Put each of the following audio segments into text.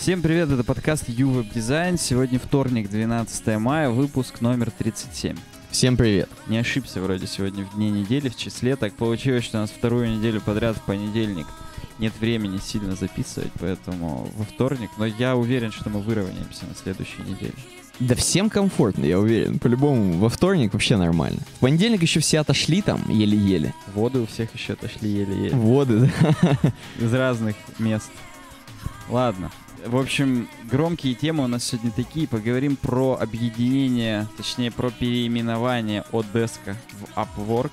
Всем привет, это подкаст YouWeb Design. Сегодня вторник, 12 мая, выпуск номер 37. Всем привет. Не ошибся вроде сегодня в дне недели, в числе. Так получилось, что у нас вторую неделю подряд в понедельник нет времени сильно записывать, поэтому во вторник. Но я уверен, что мы выровняемся на следующей неделе. Да всем комфортно, я уверен. По-любому, во вторник вообще нормально. В понедельник еще все отошли там, еле-еле. Воды у всех еще отошли еле-еле. Воды, да. Из разных мест. Ладно. В общем, громкие темы у нас сегодня такие. Поговорим про объединение, точнее, про переименование Одеска в Upwork.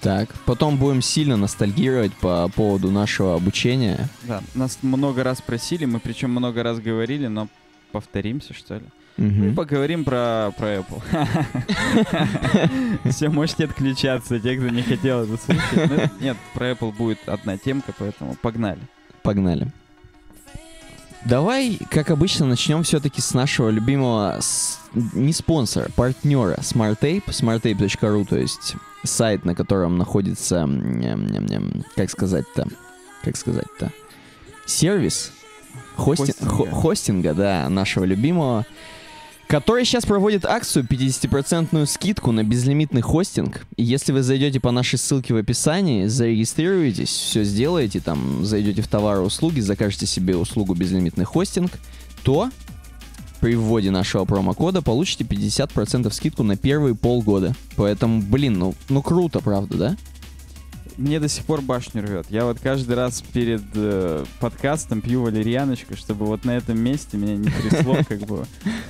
Так, потом будем сильно ностальгировать по поводу нашего обучения. Да, нас много раз просили, мы причем много раз говорили, но повторимся, что ли. Мгм. И поговорим про, про Apple. Все, можете отключаться, те, кто не хотел это слушать. Ну, Нет, про Apple будет одна темка, поэтому погнали. Погнали. Давай, как обычно, начнем все-таки с нашего любимого, с- не спонсора, партнера SmartTape, smarttape.ru, то есть сайт, на котором находится, как сказать-то, как сказать-то, сервис хости- Хостинга. хо- хостинга, да, нашего любимого, который сейчас проводит акцию 50% скидку на безлимитный хостинг. И если вы зайдете по нашей ссылке в описании, зарегистрируетесь, все сделаете, там зайдете в товары услуги, закажете себе услугу безлимитный хостинг, то при вводе нашего промокода получите 50% скидку на первые полгода. Поэтому, блин, ну, ну круто, правда, да? Мне до сих пор башню рвет. Я вот каждый раз перед э, подкастом пью валерьяночку, чтобы вот на этом месте меня не трясло, как бы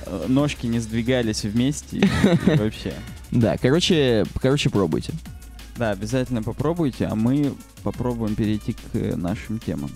э, ножки не сдвигались вместе вообще. Да, короче, короче, пробуйте. Да, обязательно попробуйте, а мы попробуем перейти к э, нашим темам.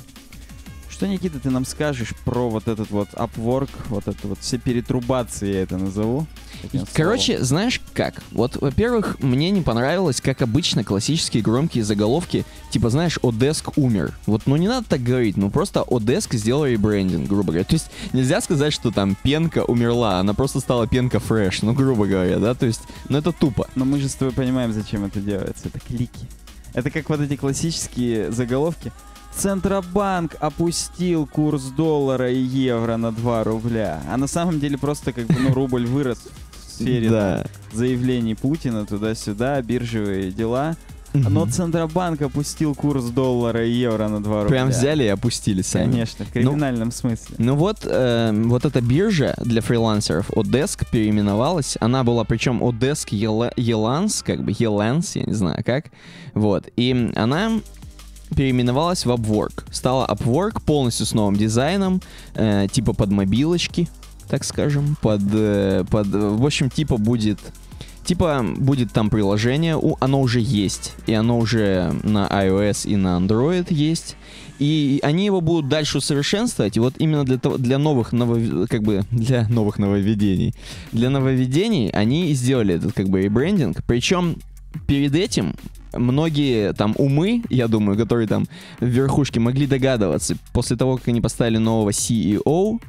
Что, Никита, ты нам скажешь про вот этот вот Upwork, вот это вот все перетрубации, я это назову? таким словом? Короче, знаешь как? Вот, во-первых, мне не понравилось, как обычно, классические громкие заголовки, типа, знаешь, Одеск умер. Вот, ну не надо так говорить, ну просто Одеск сделал ребрендинг, грубо говоря. То есть нельзя сказать, что там пенка умерла, она просто стала пенка фреш, ну грубо говоря, да? То есть, ну это тупо. Но мы же с тобой понимаем, зачем это делается. Это клики. Это как вот эти классические заголовки. Центробанк опустил курс доллара и евро на 2 рубля. А на самом деле просто как бы ну, рубль вырос в сфере Да. заявлений Путина туда-сюда, биржевые дела. Но Мгм. Центробанк опустил курс доллара и евро на 2 рубля. Прям взяли и опустили сами. Конечно, в криминальном смысле. Ну вот, э, вот эта биржа для фрилансеров, Odesk, переименовалась. Она была, причем Odesk Ela- Elance, как бы Elance, я не знаю как. Вот. И она переименовалась в Upwork. Стала Upwork полностью с новым дизайном, э, типа под мобилочки, так скажем, под, э, под, в общем, типа будет, типа будет там приложение, у- оно уже есть, и оно уже на iOS и на Android есть, и они его будут дальше усовершенствовать, и вот именно для, того, для новых, новов- как бы, для новых нововведений, для нововведений они сделали этот, как бы, ребрендинг, причем перед этим многие там умы, я думаю, которые там в верхушке могли догадываться, после того, как они поставили нового CEO,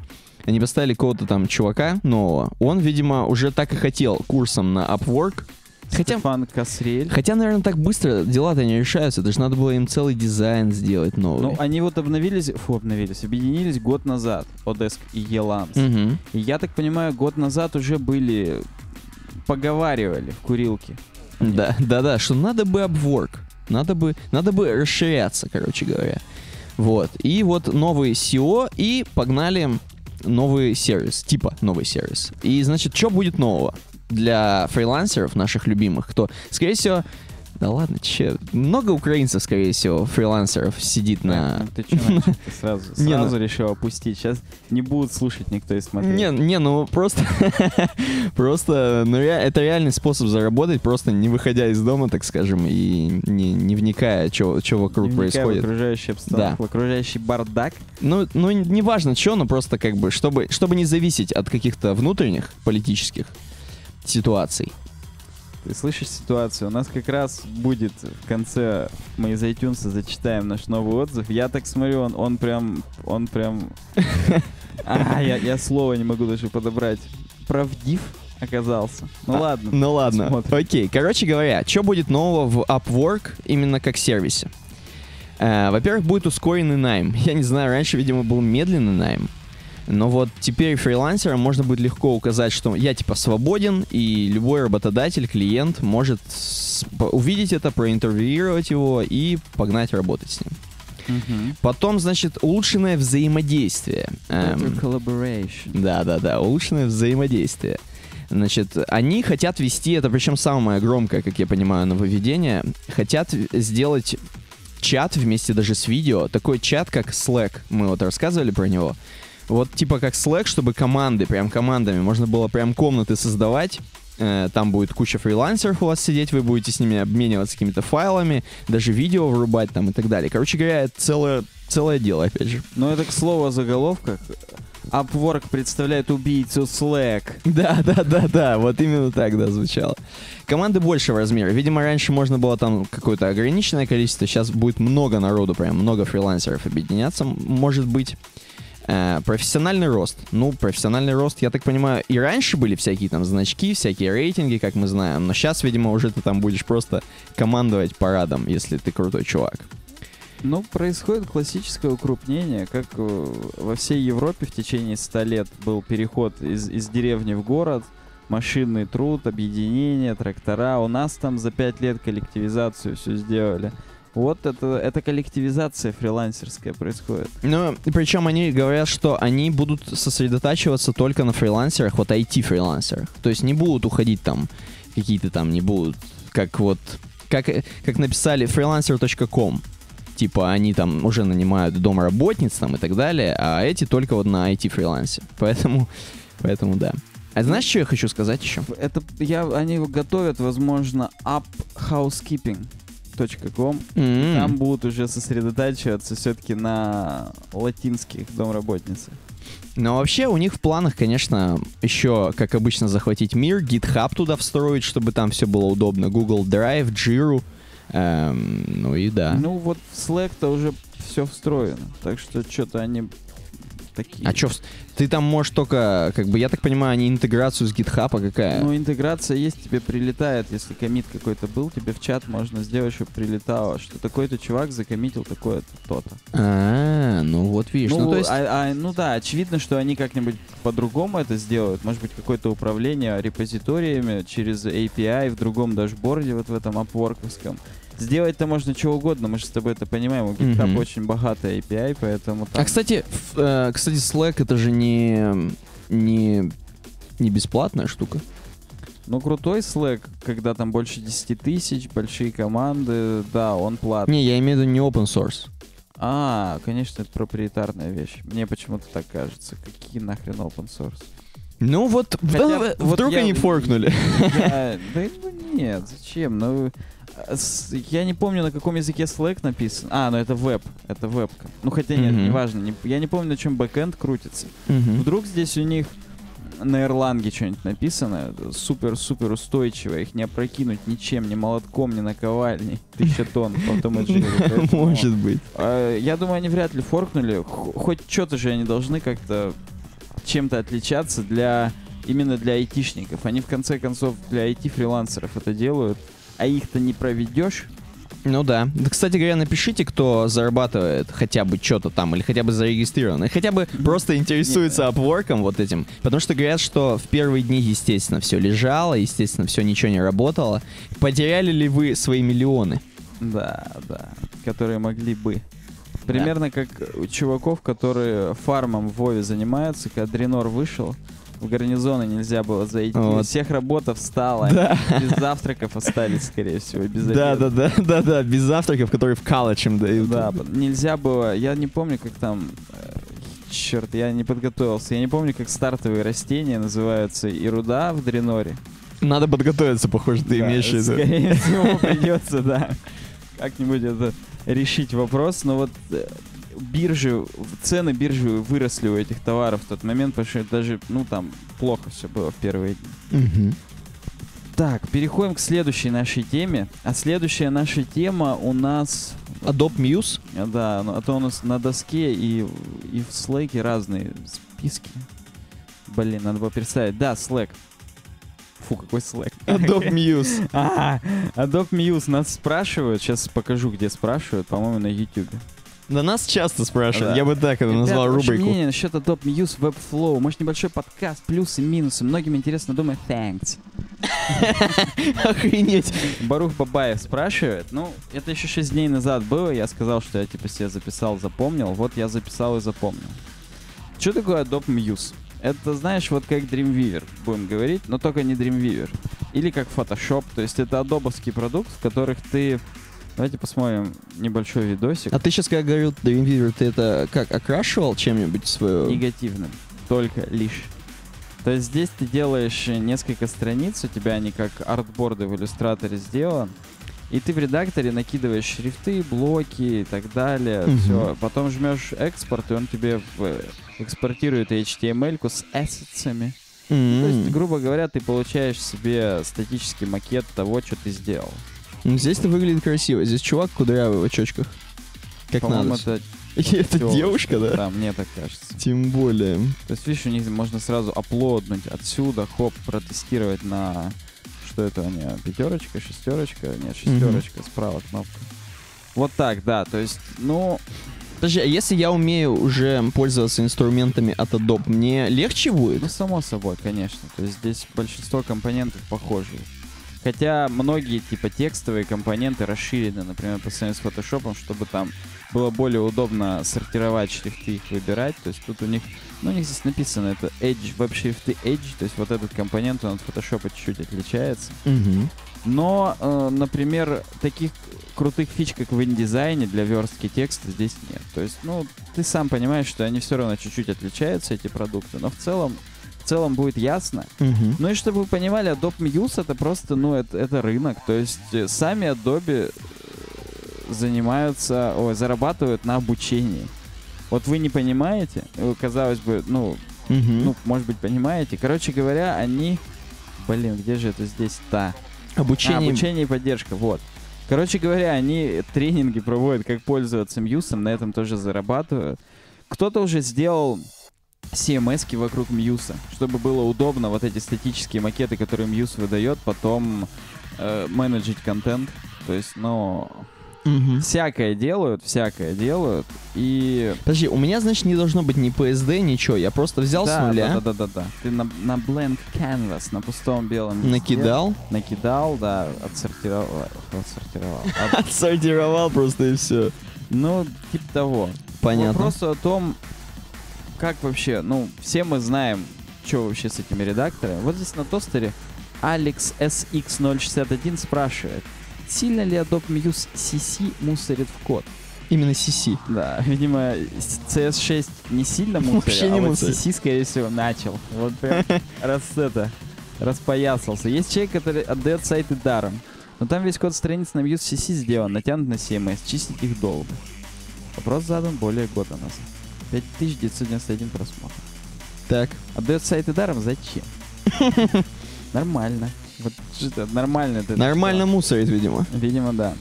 они поставили какого-то там чувака нового, он, видимо, уже так и хотел курсом на Upwork, Хотя, Стефан Касрель. хотя, наверное, так быстро дела-то не решаются. Это же надо было им целый дизайн сделать новый. Ну, они вот обновились, фу, обновились, объединились год назад, Одеск и Еланс. Мгм. И я так понимаю, год назад уже были, поговаривали в курилке. Да, да, да, что надо бы обворк. Надо бы, надо бы расширяться, короче говоря. Вот. И вот новый SEO, и погнали новый сервис, типа новый сервис. И, значит, что будет нового для фрилансеров наших любимых, кто, скорее всего, да ладно, че, много украинцев, скорее всего, фрилансеров сидит на... Ну, Ты? Ты сразу, ну- сразу решил опустить. Сейчас не будут слушать никто и смотреть. Не, не, ну просто, просто, ну это реальный способ заработать, просто не выходя из дома, так скажем, и не, не вникая, что вокруг Не происходит. в окружающую обстановку, в окружающий бардак. Ну, ну, не важно, что, но просто как бы, чтобы, чтобы не зависеть от каких-то внутренних политических ситуаций. Ты слышишь ситуацию? У нас как раз будет в конце, мы из iTunes зачитаем наш новый отзыв. Я так смотрю, он, он прям, он прям... А, я, я слово не могу даже подобрать. Правдив оказался. Ну А, ладно. Ну ладно, Смотрим. окей. Короче говоря, что будет нового в Upwork именно как сервисе? Э, во-первых, будет ускоренный найм. Я не знаю, раньше, видимо, был медленный найм. Но вот теперь фрилансерам можно будет легко указать, что я типа свободен, и любой работодатель, клиент может увидеть это, проинтервьюировать его и погнать работать с ним. Мгм. Потом, значит, улучшенное взаимодействие. Эм, Better collaboration. Да, да, да, улучшенное взаимодействие. Значит, они хотят вести, это причем самое громкое, как я понимаю, нововведение, хотят сделать чат вместе даже с видео, такой чат, как Slack, мы вот рассказывали про него. Вот типа как Slack, чтобы команды, прям командами, можно было прям комнаты создавать, Э, там будет куча фрилансеров у вас сидеть, вы будете с ними обмениваться какими-то файлами, даже видео врубать там и так далее. Короче говоря, это целое, целое дело, опять же. Но это, к слову, о заголовках. Upwork представляет убийцу Slack. Да, да, да, да, вот именно так, да, звучало. Команды большего размера. Видимо, раньше можно было там какое-то ограниченное количество, сейчас будет много народу, прям много фрилансеров объединяться, может быть. Э, профессиональный рост. Ну, профессиональный рост, я так понимаю, и раньше были всякие там значки, всякие рейтинги, как мы знаем, но сейчас, видимо, уже ты там будешь просто командовать парадом, если ты крутой чувак. Ну, происходит классическое укрупнение, как э, во всей Европе в течение 100 лет был переход из, из деревни в город, машинный труд, объединение, трактора. У нас там за 5 лет коллективизацию все сделали. Вот это, это коллективизация фрилансерская происходит. Ну, причем они говорят, что они будут сосредотачиваться только на фрилансерах, вот IT-фрилансерах. То есть не будут уходить там, какие-то там не будут, как вот, как, как написали freelancer.com. Типа они там уже нанимают домработниц там и так далее, а эти только вот на IT-фрилансе. Поэтому, поэтому да. А знаешь, что я хочу сказать еще? Это я, они готовят, возможно, uphousekeeping.com. М. Там будут уже сосредотачиваться все-таки на латинских домработницах. Но вообще у них в планах, конечно, еще, как обычно, захватить мир, GitHub туда встроить, чтобы там все было удобно, Google Drive, Jira, эм, ну и да. Ну вот в Slack-то уже все встроено. Так что что-то они такие. А что, ты там можешь только, как бы, я так понимаю, они интеграцию с GitHub, а какая? Ну, интеграция есть, тебе прилетает, если комит какой-то был, тебе в чат можно сделать, чтобы прилетало, что такой-то чувак закоммитил такое-то, то-то. А, ну вот видишь, ну, Ну, то есть... а- а, ну да, очевидно, что они как-нибудь по-другому это сделают. Может быть, какое-то управление репозиториями через API в другом дашборде, вот в этом апворковском. Сделать-то можно что угодно, мы же с тобой это понимаем. У GitHub Мгм. очень богатая API, поэтому там... А, кстати, э, кстати, Slack это же не, не, не бесплатная штука. Ну, крутой Slack, когда там больше 10 тысяч, большие команды, да, он платный. Не, я имею в виду не open source. А, конечно, это проприетарная вещь. Мне почему-то так кажется. Какие нахрен open source? Ну вот, Хотя, в- вот вдруг я- они форкнули. Я- Да ну нет, зачем? Ну, я не помню, на каком языке Slack написан. А, ну это веб, это вебка. Ну хотя нет, Мгм. неважно. не- я не помню, на чем бэкэнд крутится. Мгм. Вдруг здесь у них на Erlang что-нибудь написано, супер-супер устойчиво, их не опрокинуть ничем, ни молотком, ни наковальней. Тысяча тонн потом Может быть. э, Я думаю, они вряд ли форкнули. Хоть что-то же они должны как-то чем-то отличаться для именно для айтишников. Они в конце концов для IT-фрилансеров это делают, а их-то не проведешь. Ну да. Да, кстати говоря, напишите, кто зарабатывает хотя бы что-то там, или хотя бы зарегистрирован, и хотя бы просто интересуется апворком вот этим. Потому что говорят, что в первые дни, естественно, все лежало, естественно, все ничего не работало. Потеряли ли вы свои миллионы? Да, да, которые могли бы. Примерно как у чуваков, которые фармом в Вове занимаются, когда Дренор вышел, в гарнизоны нельзя было зайти. Вот. Всех работа встала. Да. Без завтраков остались, скорее всего, без Да, обеда. да, да, да, да, без завтраков, которые в им дают. Да, нельзя было, я не помню, как там, черт, я не подготовился, я не помню, как стартовые растения называются и руда в Дреноре. Надо подготовиться, похоже, ты Да, имеешь в виду. Скорее всего, придется, да, как-нибудь это решить вопрос, но вот э, биржи, цены биржи выросли у этих товаров в тот момент, потому что даже, ну, там, плохо все было в первые дни. Мгм. Так, переходим к следующей нашей теме. А следующая наша тема у нас Adobe Muse. Да, ну, а то у нас на доске и, и в Slack разные списки. Блин, надо было представить. Да, Slack. Фу, какой Slack. Adobe Muse. А, Adobe Muse нас спрашивают. Сейчас покажу, где спрашивают. По-моему, на YouTube. Да нас часто спрашивают. Да. Я бы так это назвал Ребят, ваше рубрику. мнение насчет Adobe Muse Webflow. Может, небольшой подкаст, плюсы, минусы. Многим интересно, думаю, thanks. Охренеть. Барух Бабаев спрашивает. Ну, это еще 6 дней назад было. Я сказал, что я типа себе записал, запомнил. Вот я записал и запомнил. Что такое Adobe Muse? Это, знаешь, вот как Dreamweaver, будем говорить, но только не Dreamweaver. Или как Photoshop. То есть это адобовский продукт, в которых ты... Давайте посмотрим небольшой видосик. А ты сейчас, когда говорил Dreamweaver, ты это как, окрашивал чем-нибудь свою... негативным, только лишь. То есть здесь ты делаешь несколько страниц, у тебя они как артборды в иллюстраторе сделан, и ты в редакторе накидываешь шрифты, блоки и так далее, Мгм. все. Потом жмешь экспорт, и он тебе в- экспортирует HTML-ку с ассетсами. То есть, грубо говоря, ты получаешь себе статический макет того, что ты сделал. Ну, Здесь-то выглядит красиво. Здесь чувак кудрявый в очочках. Как По-моему, надо. это... Это девушка, да? Да, мне так кажется. Тем более. То есть, видишь, у них можно сразу аплоднуть отсюда, хоп, протестировать на... Что это у меня? Пятерочка, шестерочка? Нет, шестерочка, справа кнопка. Вот так, да. То есть, ну, Подожди, а если я умею уже пользоваться инструментами от Adobe, мне легче будет? ну, само собой, конечно. То есть здесь большинство компонентов похожие. Хотя многие, типа, текстовые компоненты расширены, например, по сравнению с Photoshop, чтобы там было более удобно сортировать шрифты, их выбирать. То есть тут у них, ну, у них здесь написано, это Edge, веб-шрифты Edge, то есть вот этот компонент, он от Photoshop чуть-чуть отличается. Мгм. Но, э, например, таких крутых фич, как в InDesign для верстки текста здесь нет. То есть, ну, ты сам понимаешь, что они все равно чуть-чуть отличаются, эти продукты, но в целом, в целом будет ясно. Мгм. Ну и чтобы вы понимали, Adobe Muse это просто, ну, это, это рынок. То есть э, сами Adobe э, занимаются, ой, зарабатывают на обучении. Вот вы не понимаете, э, казалось бы, ну, Мгм. ну, может быть, понимаете. Короче говоря, они... Блин, где же это здесь-то? А, Обучение. обучение и поддержка, вот. Короче говоря, они тренинги проводят, как пользоваться Muse ом, на этом тоже зарабатывают. Кто-то уже сделал CMS вокруг Muse а, чтобы было удобно вот эти статические макеты, которые Muse выдает, потом э, менеджить контент. То есть, ну, Мгм. всякое делают, всякое делают. И... Подожди, у меня, значит, не должно быть ни PSD, ничего. Я просто взял с да, нуля, да, да, да, да. Ты на, на blank canvas, на пустом белом листе накидал, накидал, да, отсортировал, отсортировал. От- отсортировал просто и все. ну, типа того. Понятно. Вопрос о том, как вообще, ну, все мы знаем, что вообще с этими редакторами. Вот здесь на тостере Alex SX061 спрашивает, сильно ли Adobe Muse CC мусорит в код? Именно CC. Да, видимо, с- CS6 не сильно мусорит, Вообще не а вот мусорит. CC, скорее всего, начал. Вот прям раз это, распоясался. Есть человек, который отдает сайты даром. Но там весь код страниц на Muse CC сделан, натянут на CMS, чистить их долго. Вопрос задан более года назад. 5991 просмотр. Так. Отдает сайты даром зачем? Нормально. Вот что-то нормально. это Нормально мусорит, видимо. Видимо, да.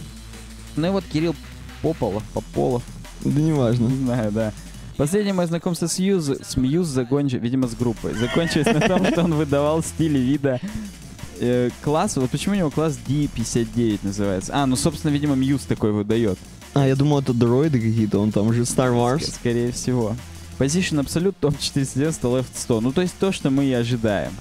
Ну и вот Кирилл Пополов, Пополов, Да неважно. не знаю, да. Последнее мое знакомство с Мьюз, с Мьюз закончилось, видимо, с группой, закончилось на том, что он выдавал стили вида э, класс. Вот почему у него класс D59 называется? А, ну, собственно, видимо, Мьюз такой выдает. А, я думал, это дроиды какие-то, он там же Star Ск- Wars. скорее всего. Position Absolute, топ 490, left 100. Ну, то есть то, что мы и ожидаем.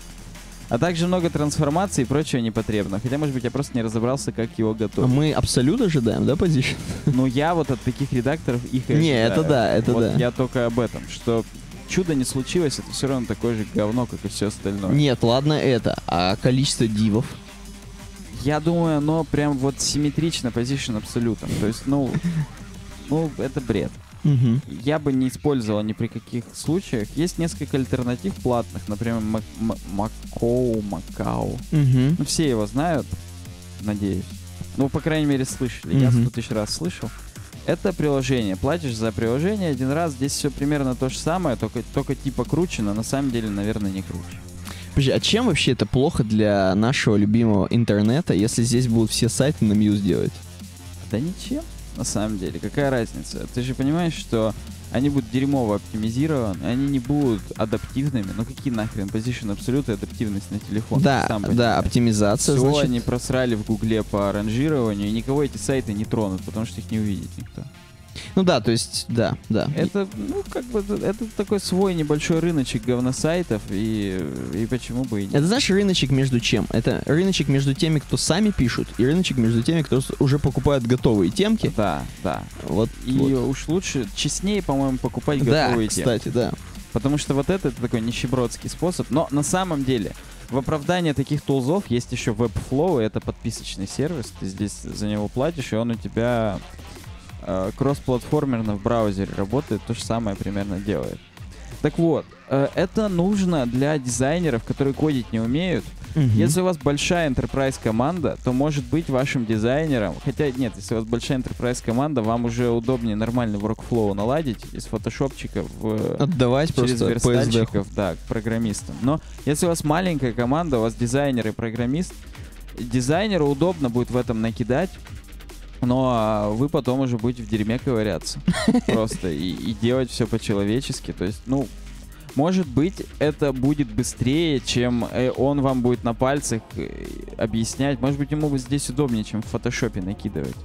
А также много трансформаций и прочего непотребного. Хотя, может быть, я просто не разобрался, как его А готовить. мы абсолют ожидаем, да, позиtion? Но я вот от таких редакторов их и Не, это да, это вот да. я только об этом, что чудо не случилось, это все равно такое же говно, как и все остальное. Нет, ладно это. А количество дивов? Я думаю, оно прям вот симметрично Position абсолютно. То есть, ну, ну, это бред. Мгм. Я бы не использовал ни при каких случаях. Есть несколько альтернатив платных, например, Мак- Макоу, Макау. Мгм. Ну, все его знают, надеюсь. Ну, по крайней мере, слышали. Я Мгм. сто тысяч раз слышал. Это приложение. Платишь за приложение один раз. Здесь все примерно то же самое, только, только типа круче, но на самом деле, наверное, не круче. Подожди, а чем вообще это плохо для нашего любимого интернета, если здесь будут все сайты на Muse делать? Да ничем, на самом деле. Какая разница? Ты же понимаешь, что они будут дерьмово оптимизированы, они не будут адаптивными. Ну какие нахрен Position Absolute и адаптивность на телефон? Да, сам да, оптимизация, Все значит. они просрали в Гугле по ранжированию, и никого эти сайты не тронут, потому что их не увидит никто. Ну да, то есть, да, да. Это, ну, как бы, это такой свой небольшой рыночек говносайтов, и, и почему бы и нет. Это, знаешь, рыночек между чем? Это рыночек между теми, кто сами пишут, и рыночек между теми, кто уже покупают готовые темки. Да, да. Вот, И вот. уж лучше, честнее, по-моему, покупать Да, готовые темы. кстати, да. Потому что вот это, это такой нищебродский способ. Но на самом деле, в оправдание таких тулзов есть еще Webflow, это подписочный сервис. Ты здесь за него платишь, и он у тебя кроссплатформерно в браузере работает, то же самое примерно делает. Так вот, э, это нужно для дизайнеров, которые кодить не умеют. Мгм. Если у вас большая enterprise команда, то может быть вашим дизайнером, хотя нет, если у вас большая enterprise команда, вам уже удобнее нормальный workflow наладить из фотошопчика в Отдавать через верстальщиков, да, к программистам. Но если у вас маленькая команда, у вас дизайнер и программист, дизайнеру удобно будет в этом накидать, но а, вы потом уже будете в дерьме ковыряться. Просто и, и делать все по-человечески. То есть, ну, может быть, это будет быстрее, чем э, он вам будет на пальцах э, объяснять. Может быть, ему здесь удобнее, чем в фотошопе накидывать.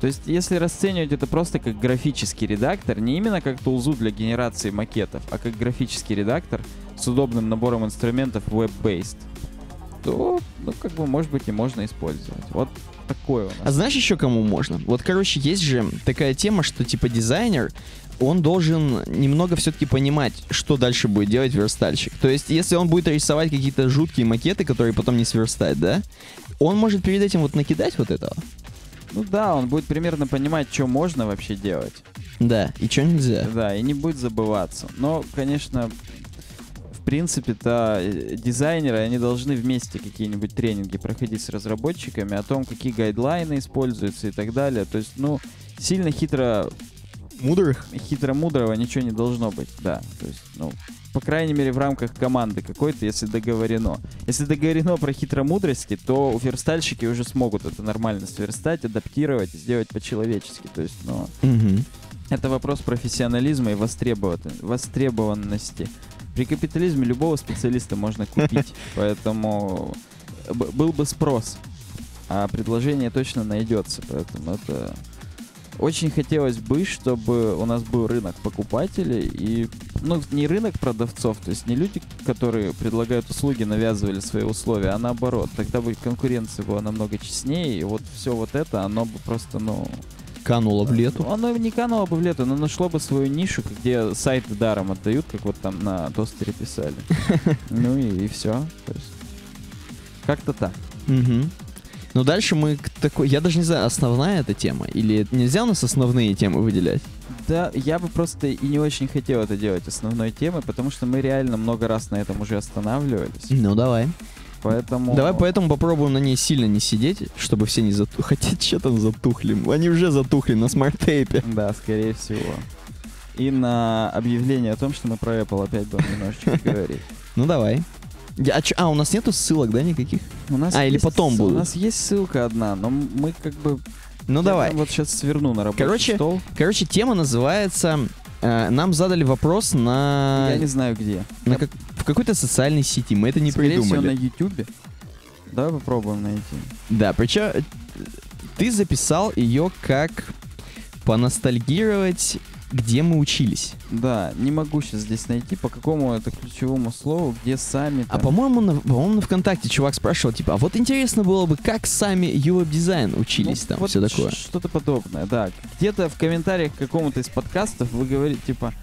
То есть, если расценивать это просто как графический редактор, не именно как тулзу для генерации макетов, а как графический редактор с удобным набором инструментов web-based, то, ну, как бы, может быть, и можно использовать. Вот такое у нас. А знаешь еще кому можно? Вот, короче, есть же такая тема, что типа дизайнер, он должен немного все-таки понимать, что дальше будет делать верстальщик. То есть, если он будет рисовать какие-то жуткие макеты, которые потом не сверстать, да, он может перед этим вот накидать вот этого. Ну да, он будет примерно понимать, что можно вообще делать. Да, и что нельзя. Да, и не будет забываться. Но, конечно, принципе-то э, дизайнеры, они должны вместе какие-нибудь тренинги проходить с разработчиками о том, какие гайдлайны используются и так далее. То есть, ну, сильно хитро, Мудрых? хитро-мудрого ничего не должно быть, да. То есть, ну, по крайней мере, в рамках команды какой-то, если договорено. Если договорено про хитромудрости, то верстальщики уже смогут это нормально сверстать, адаптировать, сделать по-человечески. То есть, ну, Угу. это вопрос профессионализма и востребован- востребованности. При капитализме любого специалиста можно купить, поэтому б- был бы спрос, а предложение точно найдется, поэтому это очень хотелось бы, чтобы у нас был рынок покупателей и, ну, не рынок продавцов, то есть не люди, которые предлагают услуги, навязывали свои условия, а наоборот, тогда бы конкуренция была намного честнее, и вот все вот это, оно бы просто, ну, Кануло в лету. оно не кануло бы в лету, но нашло бы свою нишу, где сайты даром отдают, как вот там на тостере писали. Ну и, все. Как-то так. Угу. Но дальше мы к такой... Я даже не знаю, основная эта тема? Или нельзя у нас основные темы выделять? Да, я бы просто и не очень хотел это делать основной темой, потому что мы реально много раз на этом уже останавливались. Ну, давай. Поэтому... Давай поэтому попробуем на ней сильно не сидеть, чтобы все не затухли. Хотя, что там затухли? Они уже затухли на smart tape. Да, скорее всего. И на объявление о том, что мы про Apple опять будем немножечко говорить. Ну, давай. А, чё- а, у нас нету ссылок, да, никаких? У нас А, или потом У будут? нас есть ссылка одна, но мы как бы... Ну, я давай. Вот сейчас сверну на рабочий Короче, стол. Короче, тема называется... э, нам задали вопрос на... Я не знаю где. на как- в какой-то социальной сети. Мы это не Скорее всего, придумали. на YouTube. Давай попробуем найти. Да, причем э, ты записал ее как поностальгировать, где мы учились. Да, не могу сейчас здесь найти, по какому это ключевому слову, где сами А по-моему, на, по-моему, на ВКонтакте чувак спрашивал, типа, а вот интересно было бы, как сами UWeb дизайн учились Ну, там, вот все такое. Что-то подобное, да. Где-то в комментариях к какому-то из подкастов вы говорите, типа,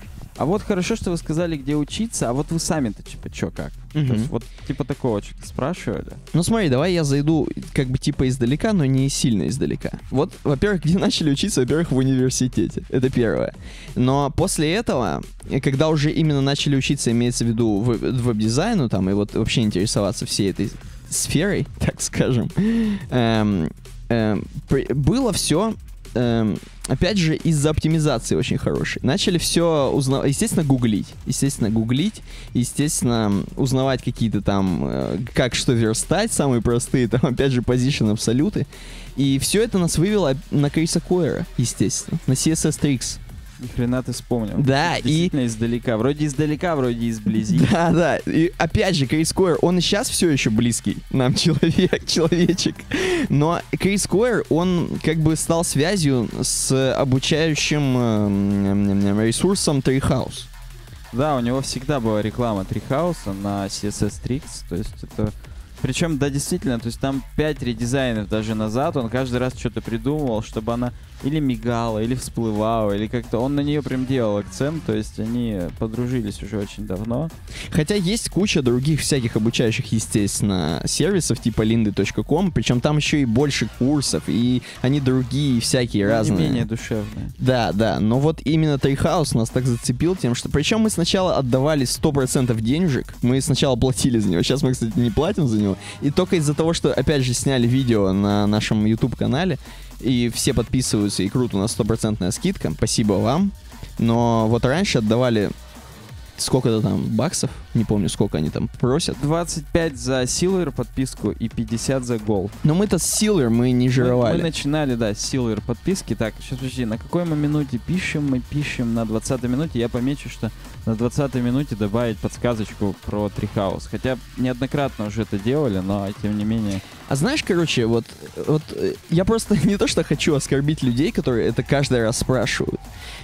а вот хорошо, что вы сказали, где учиться, а вот вы сами-то, типа, чё, как? То Мгм. есть вот типа такого что-то спрашивали. Ну смотри, давай я зайду как бы типа издалека, но не сильно издалека. Вот, во-первых, где начали учиться, во-первых, в университете. Это первое. Но после этого, когда уже именно начали учиться, имеется в виду веб-дизайну там, и вот вообще интересоваться всей этой сферой, так скажем, эм, эм, при- было все опять же, из-за оптимизации очень хорошей. Начали все узнавать, естественно, гуглить. Естественно, гуглить. Естественно, узнавать какие-то там, э, как что верстать, самые простые, там, опять же, position абсолюты. И все это нас вывело на Криса Койера, естественно, на CSS Tricks. Хрена ты вспомнил. Да, и издалека. Вроде издалека, вроде изблизи. Да, да. И опять же, Крис Койер, он и сейчас все еще близкий нам человек, человечек. Но Крис Койер, он как бы стал связью с обучающим э, ресурсом Treehouse. Да, у него всегда была реклама Трихауса на CSS Tricks, то есть это... Причем, да, действительно, то есть там 5 редизайнов даже назад, он каждый раз что-то придумывал, чтобы она или мигала, или всплывала, или как-то... Он на нее прям делал акцент, то есть они подружились уже очень давно. Хотя есть куча других всяких обучающих, естественно, сервисов типа lindy.com, причем там еще и больше курсов, и они другие всякие но разные. Не менее душевные. Да, да, но вот именно Treehouse нас так зацепил тем, что... Причем мы сначала отдавали 100% денежек, мы сначала платили за него, сейчас мы, кстати, не платим за него, и только из-за того, что, опять же, сняли видео на нашем YouTube-канале, и все подписываются, и круто, у нас стопроцентная скидка, спасибо вам, но вот раньше отдавали сколько-то там баксов, не помню, сколько они там просят. 25 за Silver подписку и 50 за Gold. Но мы-то с Silver мы не Мы, жировали. мы начинали, да, с Silver подписки. Так, сейчас подожди, на какой мы минуте пишем? Мы пишем на 20 минуте. Я помечу, что на 20 минуте добавить подсказочку про Трихаус. Хотя неоднократно уже это делали, но тем не менее. А знаешь, короче, вот, вот э, я просто не то, что хочу оскорбить людей, которые это каждый раз спрашивают.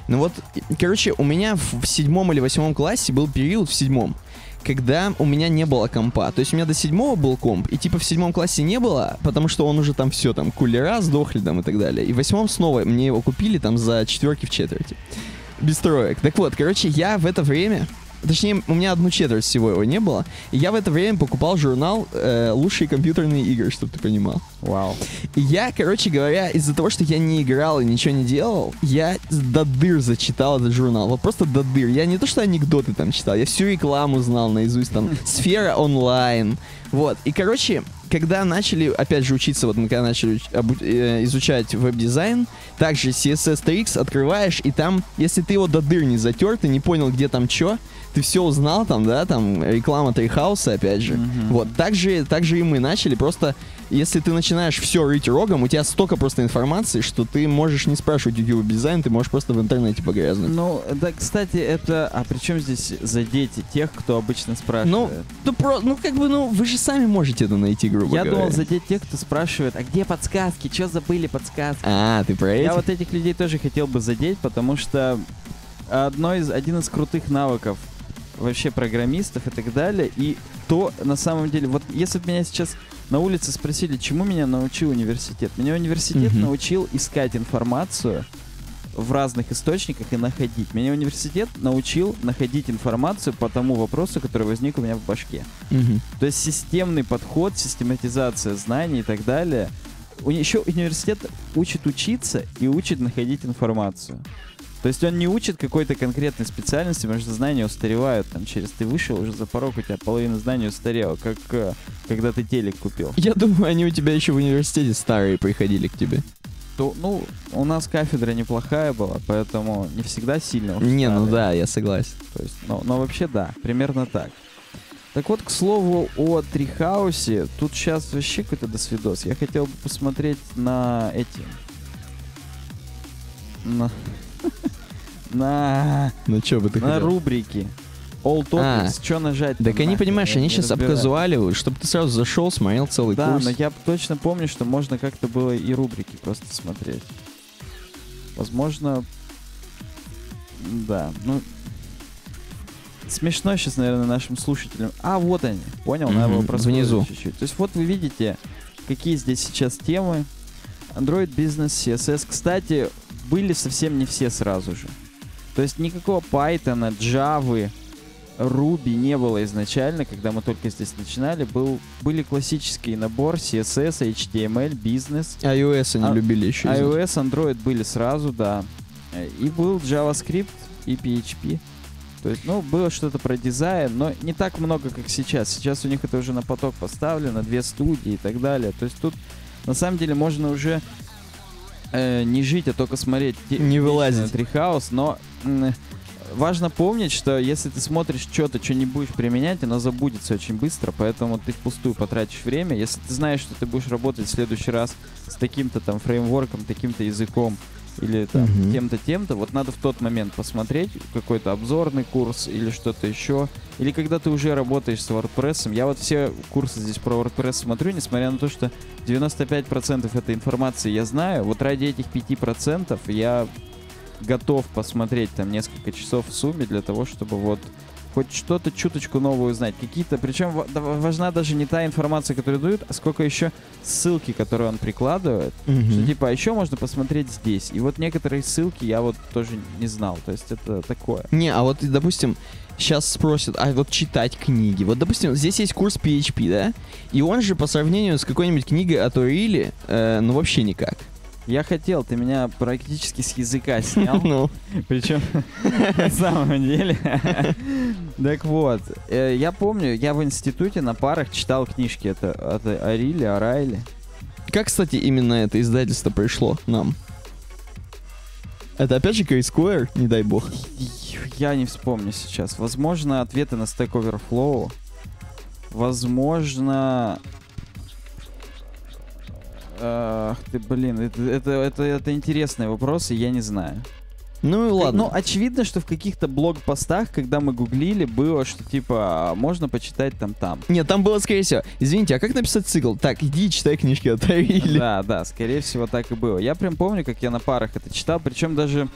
Но вот, короче, у меня в седьмом или восьмом классе был период в седьмом, когда у меня не было компа. То есть у меня до седьмого был комп, и типа в седьмом классе не было, потому что он уже там все, там, кулера сдохли там и так далее. И в восьмом снова мне его купили там за четверки в четверти. Без троек. Так вот, короче, я в это время... Точнее, у меня одну четверть всего его не было. И я в это время покупал журнал э, «Лучшие компьютерные игры», чтобы ты понимал. Вау. И я, короче говоря, из-за того, что я не играл и ничего не делал, я до дыр зачитал этот журнал. Вот просто до дыр. Я не то, что анекдоты там читал, я всю рекламу знал наизусть, там, сфера онлайн. Вот. И, короче, когда начали, опять же, учиться, вот мы когда начали э, изучать веб-дизайн, также CSS Tricks открываешь, и там, если ты его до дыр не затер, ты не понял, где там что, ты все узнал там, да, там реклама Трихауса, опять же. Мгм. Вот, так же, так же и мы начали, просто если ты начинаешь все рыть рогом, у тебя столько просто информации, что ты можешь не спрашивать YouTube дизайн, ты можешь просто в интернете погрязнуть. Ну, да, кстати, это... А при чем здесь задеть тех, кто обычно спрашивает? Ну, Ну, про, ну, как бы, ну, вы же сами можете это найти, грубо Я говоря. думал задеть тех, кто спрашивает, а где подсказки? Что забыли подсказки? А, ты про Я этих? вот этих людей тоже хотел бы задеть, потому что одно из, один из крутых навыков вообще программистов и так далее, и то на самом деле, вот если бы меня сейчас на улице спросили, чему меня научил университет, меня университет Мгм. научил искать информацию в разных источниках и находить. Меня университет научил находить информацию по тому вопросу, который возник у меня в башке. Мгм. То есть системный подход, систематизация знаний и так далее. У, еще университет учит учиться и учит находить информацию. То есть он не учит какой-то конкретной специальности, потому что знания устаревают. Там через ты вышел, уже за порог у тебя половина знаний устарела, как э, когда ты телек купил. Я думаю, они у тебя еще в университете старые приходили к тебе. То, ну, у нас кафедра неплохая была, поэтому не всегда сильно. уж Не, ну да, я согласен. То есть, но, но вообще да, примерно так. Так вот, к слову о Трихаусе, тут сейчас вообще какой-то досвидос. Я хотел бы посмотреть на эти... На... На... Ну что бы ты На хотел? рубрики. All Topics, что нажать? Так они, понимаешь, они сейчас обказуаливают, чтобы ты сразу зашел, смотрел целый Да, курс. но я точно помню, что можно как-то было и рубрики просто смотреть. Возможно, да, ну... Смешно сейчас, наверное, нашим слушателям. А, вот они. Понял? Надо Мгм, было внизу. чуть-чуть. То есть вот вы видите, какие здесь сейчас темы. Android Business, CSS. Кстати, были совсем не все сразу же. То есть никакого Python, Java, Ruby не было изначально, когда мы только здесь начинали. Был, были классический набор CSS, HTML, бизнес. iOS они А- любили еще. iOS, Android были сразу, да. Э, И был JavaScript и PHP. То есть, ну, было что-то про дизайн, но не так много, как сейчас. Сейчас у них это уже на поток поставлено, две студии и так далее. То есть тут, на самом деле, можно уже э, не жить, а только смотреть. Не вылазить. Трихаус, но важно помнить, что если ты смотришь что-то, что не будешь применять, оно забудется очень быстро, поэтому ты впустую потратишь время. Если ты знаешь, что ты будешь работать в следующий раз с таким-то там фреймворком, таким-то языком, или там Мгм. тем-то, тем-то, вот надо в тот момент посмотреть какой-то обзорный курс или что-то еще. Или когда ты уже работаешь с WordPress. Я вот все курсы здесь про WordPress смотрю, несмотря на то, что 95% этой информации я знаю, вот ради этих 5% я готов посмотреть там несколько часов в сумме для того, чтобы вот хоть что-то чуточку новое узнать. Какие-то, причем важна даже не та информация, которую дают, а сколько еще ссылки, которые он прикладывает. Мгм. Что типа, а еще можно посмотреть здесь. И вот некоторые ссылки я вот тоже не знал. То есть это такое. Не, а вот, допустим, сейчас спросят, а вот читать книги. Вот, допустим, здесь есть курс PHP, да? И он же по сравнению с какой-нибудь книгой от Орили, э, ну вообще никак. Я хотел, ты меня практически с языка снял. Ну, Причем на самом деле. Так вот, э, я помню, я в институте на парах читал книжки это от Арили, Арайли. как, кстати, именно это издательство пришло нам? Это опять же Крис Square, не дай бог. Я не вспомню сейчас. Возможно, ответы на Stack Overflow. Возможно... Ах ты, блин, это, это, это, это интересные вопросы, я не знаю. Ну и ладно. Ну, очевидно, что в каких-то блог-постах, когда мы гуглили, было, что типа, можно почитать там-там. Нет, там было, скорее всего, извините, а как написать цикл? Так, иди читай книжки от Орили. Да, да, скорее всего так и было. Я прям помню, как я на парах это читал, причем даже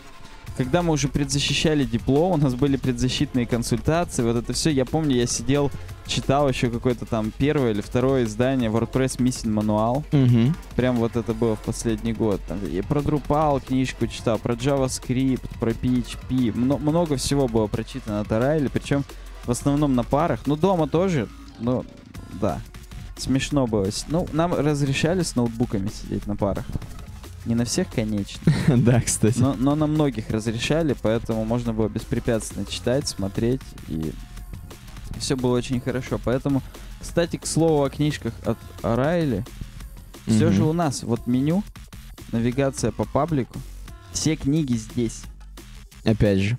когда мы уже предзащищали диплом, у нас были предзащитные консультации, вот это все, я помню, я сидел, читал еще какое-то там первое или второе издание WordPress Missing Manual, Мгм. прям вот это было в последний год. Там, и про Drupal книжку читал, про JavaScript, про PHP, Мно- много всего было прочитано от Арайли, причем в основном на парах, ну дома тоже, ну да, смешно было. Ну, нам разрешали с ноутбуками сидеть на парах. Не на всех, конечно, Да, кстати. но, но на многих разрешали, поэтому можно было беспрепятственно читать, смотреть, и все было очень хорошо. Поэтому, кстати, к слову о книжках от Арайли, все Мгм. же у нас вот меню, навигация по паблику, все книги здесь. Опять же.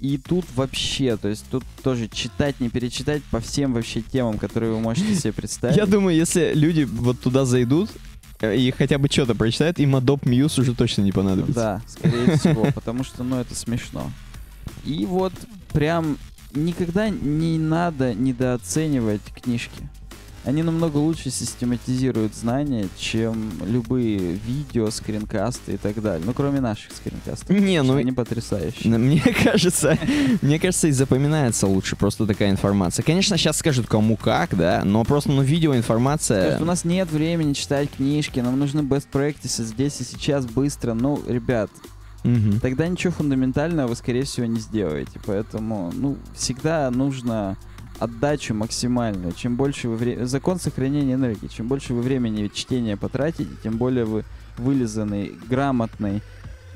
И тут вообще, то есть тут тоже читать, не перечитать по всем вообще темам, которые вы можете себе представить. Я думаю, если люди вот туда зайдут и хотя бы что-то прочитают, им Adobe Muse уже точно не понадобится. Да, скорее всего, потому что, ну, это смешно. И вот прям никогда не надо недооценивать книжки. Они намного лучше систематизируют знания, чем любые видео, скринкасты и так далее. Ну, кроме наших скринкастов. Не, ну, Они потрясающие. Мне кажется, мне кажется, и запоминается лучше просто такая информация. Конечно, сейчас скажут кому как, да, но просто, ну, То видеоинформация... есть у нас нет времени читать книжки, нам нужны best practices здесь и сейчас быстро. Ну, ребят, Мгм. тогда ничего фундаментального вы, скорее всего, не сделаете. Поэтому, ну, всегда нужно отдачу максимальную. Чем больше вы вре- Закон сохранения энергии. Чем больше вы времени чтения потратите, тем более вы вылизанный, грамотный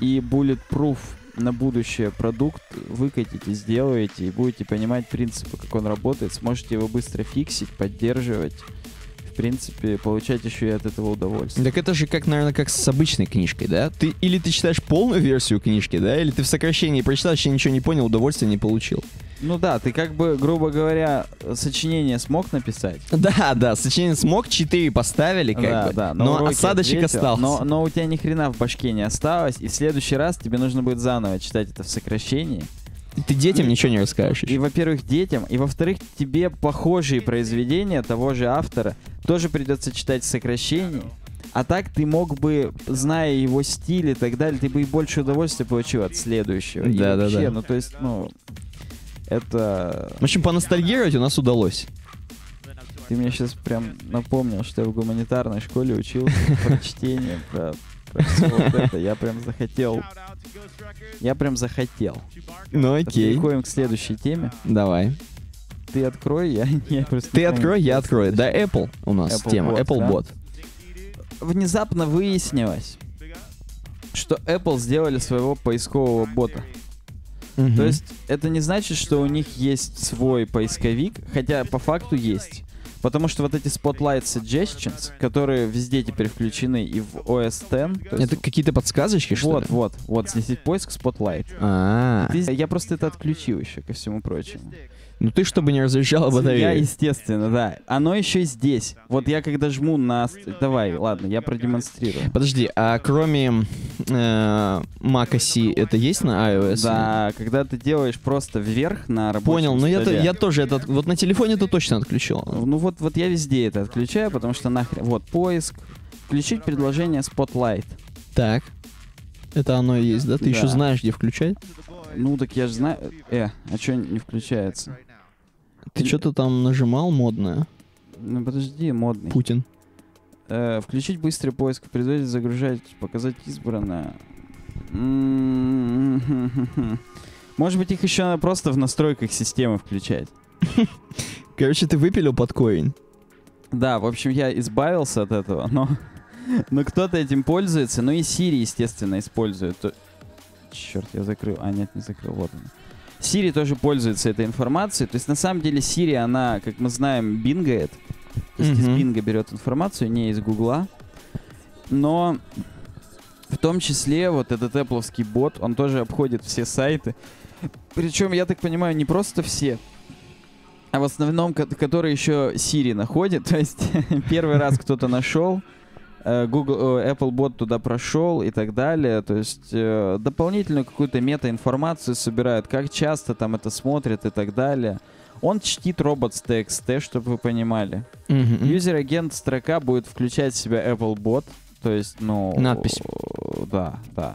и bulletproof на будущее продукт выкатите, сделаете и будете понимать принципы, как он работает, сможете его быстро фиксить, поддерживать. В принципе, получать еще и от этого удовольствие. Так это же как, наверное, как с обычной книжкой, да? Ты или ты читаешь полную версию книжки, да, или ты в сокращении прочитал, еще ничего не понял, удовольствия не получил. Ну да, ты как бы, грубо говоря, сочинение смог написать. Да, да, сочинение смог, 4 поставили, как да, бы, да, но уроке осадочек ответил, остался. Но, но у тебя ни хрена в башке не осталось, и в следующий раз тебе нужно будет заново читать это в сокращении. Ты детям И- ничего не расскажешь. И, во-первых, детям, и, во-вторых, тебе похожие произведения того же автора тоже придется читать в сокращении. А так ты мог бы, зная его стиль и так далее, ты бы и больше удовольствия получил от следующего. И Да-да-да. вообще, Ну, то есть, ну, это... В общем, поностальгировать у нас удалось. Ты мне сейчас прям напомнил, что я в гуманитарной школе учился про чтение, про, про всё вот это. Я прям захотел. Я прям захотел. Ну окей, Переходим к следующей теме. давай. Ты открой, я, я просто... Ты не открой, я открою. Да. Apple у нас Apple тема, Bot, Apple да? Bot. Внезапно выяснилось, что Apple сделали своего поискового бота. Мгм. То есть это не значит, что у них есть свой поисковик, хотя по факту есть. Потому что вот эти Spotlight Suggestions, которые везде теперь включены и в OS X, то есть Это какие-то подсказочки, что вот, ли? вот, вот, здесь есть поиск Spotlight. А, Ты- я просто это отключил еще ко всему прочему. Ну ты, чтобы не разряжала Я, батарею. естественно, да. Оно еще и здесь. Вот я когда жму на... Давай, ладно, я продемонстрирую. Подожди, а кроме э, Mac OS это есть на iOS? Да, когда ты делаешь просто вверх на рабочем Понял, но я, я тоже этот... Вот на телефоне это точно отключил. Ну вот, вот я везде это отключаю, потому что нахрен... Вот, поиск. Включить предложение Spotlight. Так. Это оно и есть, да? Ты еще Да. знаешь, где включать? Ну так я же знаю... Э, а что не включается? Ты что-то там нажимал модное? Ну подожди, модный. Путин. Э, включить быстрый поиск, предварительно загружать, показать избранное. Может быть, их еще надо просто в настройках системы включать. Короче, ты выпилил под корень. Да, в общем, я избавился от этого, но, но кто-то этим пользуется, ну и Siri, естественно, использует. Черт, я закрыл. А, нет, не закрыл, вот он. Siri тоже пользуется этой информацией. То есть, на самом деле, Siri, она, как мы знаем, бингает. То есть, из Мгм. бинга берет информацию, не из гугла. Но в том числе вот этот Apple'овский бот, он тоже обходит все сайты. Причем, я так понимаю, не просто все, а в основном, ко- которые еще Siri находит. То есть первый раз кто-то нашел, Google, э, Apple бот туда прошел и так далее. То есть э, дополнительную какую-то мета-информацию собирают, как часто там это смотрят и так далее. Он чтит robots.txt, чтобы вы понимали. Юзер-агент строка будет включать в себя Apple Bot, то есть, ну... Надпись. э, Да, да.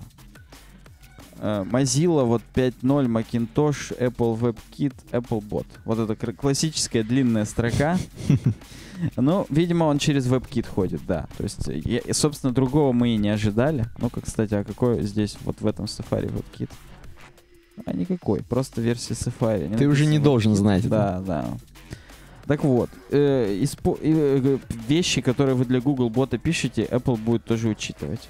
Э, Mozilla вот 5.0, Macintosh, Apple WebKit, Apple Bot. Вот это классическая длинная строка. Ну, видимо, он через WebKit ходит, да. То есть, я- собственно, другого мы и не ожидали. Ну-ка, кстати, а какой здесь, вот в этом Safari WebKit? А никакой, просто версия Safari. Ты уже не должен знать это. Да, да. Так вот, э, испо- э, э, вещи, которые вы для Google бота пишете, Apple будет тоже учитывать.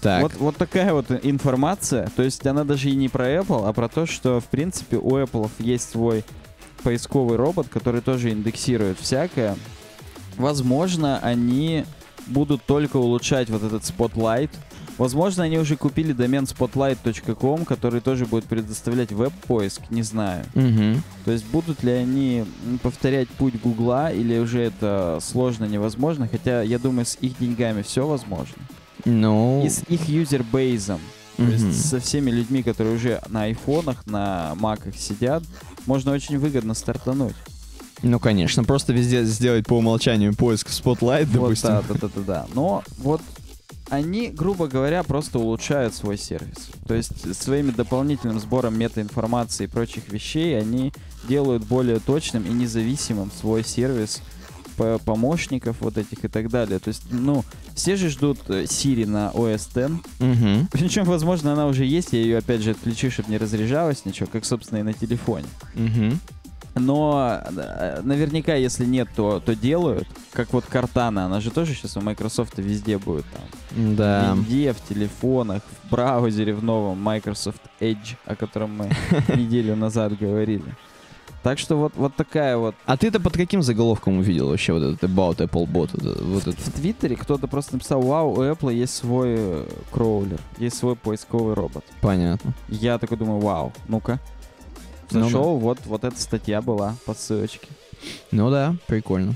Так. Вот, вот такая вот информация. То есть она даже и не про Apple, а про то, что в принципе у Apple есть свой поисковый робот, который тоже индексирует всякое. Возможно, они будут только улучшать вот этот Spotlight. Возможно, они уже купили домен spotlight.com, который тоже будет предоставлять веб-поиск, не знаю. Мгм. То есть будут ли они повторять путь Гугла, или уже это сложно, невозможно, хотя я думаю, с их деньгами все возможно. Ну, И с их юзербейзом, то мгм. есть со всеми людьми, которые уже на айфонах, на маках сидят, можно очень выгодно стартануть. ну, конечно, просто везде сделать по умолчанию поиск в Spotlight, Вот, допустим. да, да, да, да, да. Но вот они, грубо говоря, просто улучшают свой сервис. То есть своими дополнительным сбором метаинформации и прочих вещей они делают более точным и независимым свой сервис помощников вот этих и так далее. То есть, ну, все же ждут э, Siri на OS X. Мгм. Причем, возможно, она уже есть, я ее опять же отключу, чтобы не разряжалась ничего, как, собственно, и на телефоне. Мгм. Но э, наверняка, если нет, то, то делают. Как вот Картана, она же тоже сейчас у Microsoft везде будет там. Да. В винде, в телефонах, в браузере в новом Microsoft Edge, о котором мы неделю назад говорили. Так что вот, вот такая вот. А ты-то под каким заголовком увидел вообще вот этот About Apple Bot? Вот, это- вот это? В Твиттере кто-то просто написал, вау, у Apple есть свой э, кроулер, есть свой поисковый робот. Понятно. Я такой думаю, вау, ну-ка. Ну да. Зашел, вот, вот эта статья была по ссылочке. Ну да, прикольно.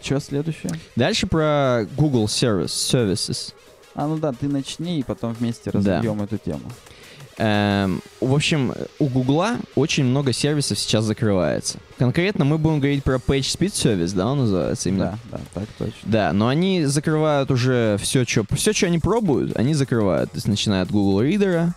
Че следующее? Дальше про Google Service, Services. А, ну да, ты начни, и потом вместе Да. разовьем эту тему. Эм, в общем, у Гугла очень много сервисов сейчас закрывается. Конкретно мы будем говорить про PageSpeed Service, да, он называется именно? Да, да, так точно. Да, но они закрывают уже все, что все, что они пробуют, они закрывают. То есть начиная от Google Reader,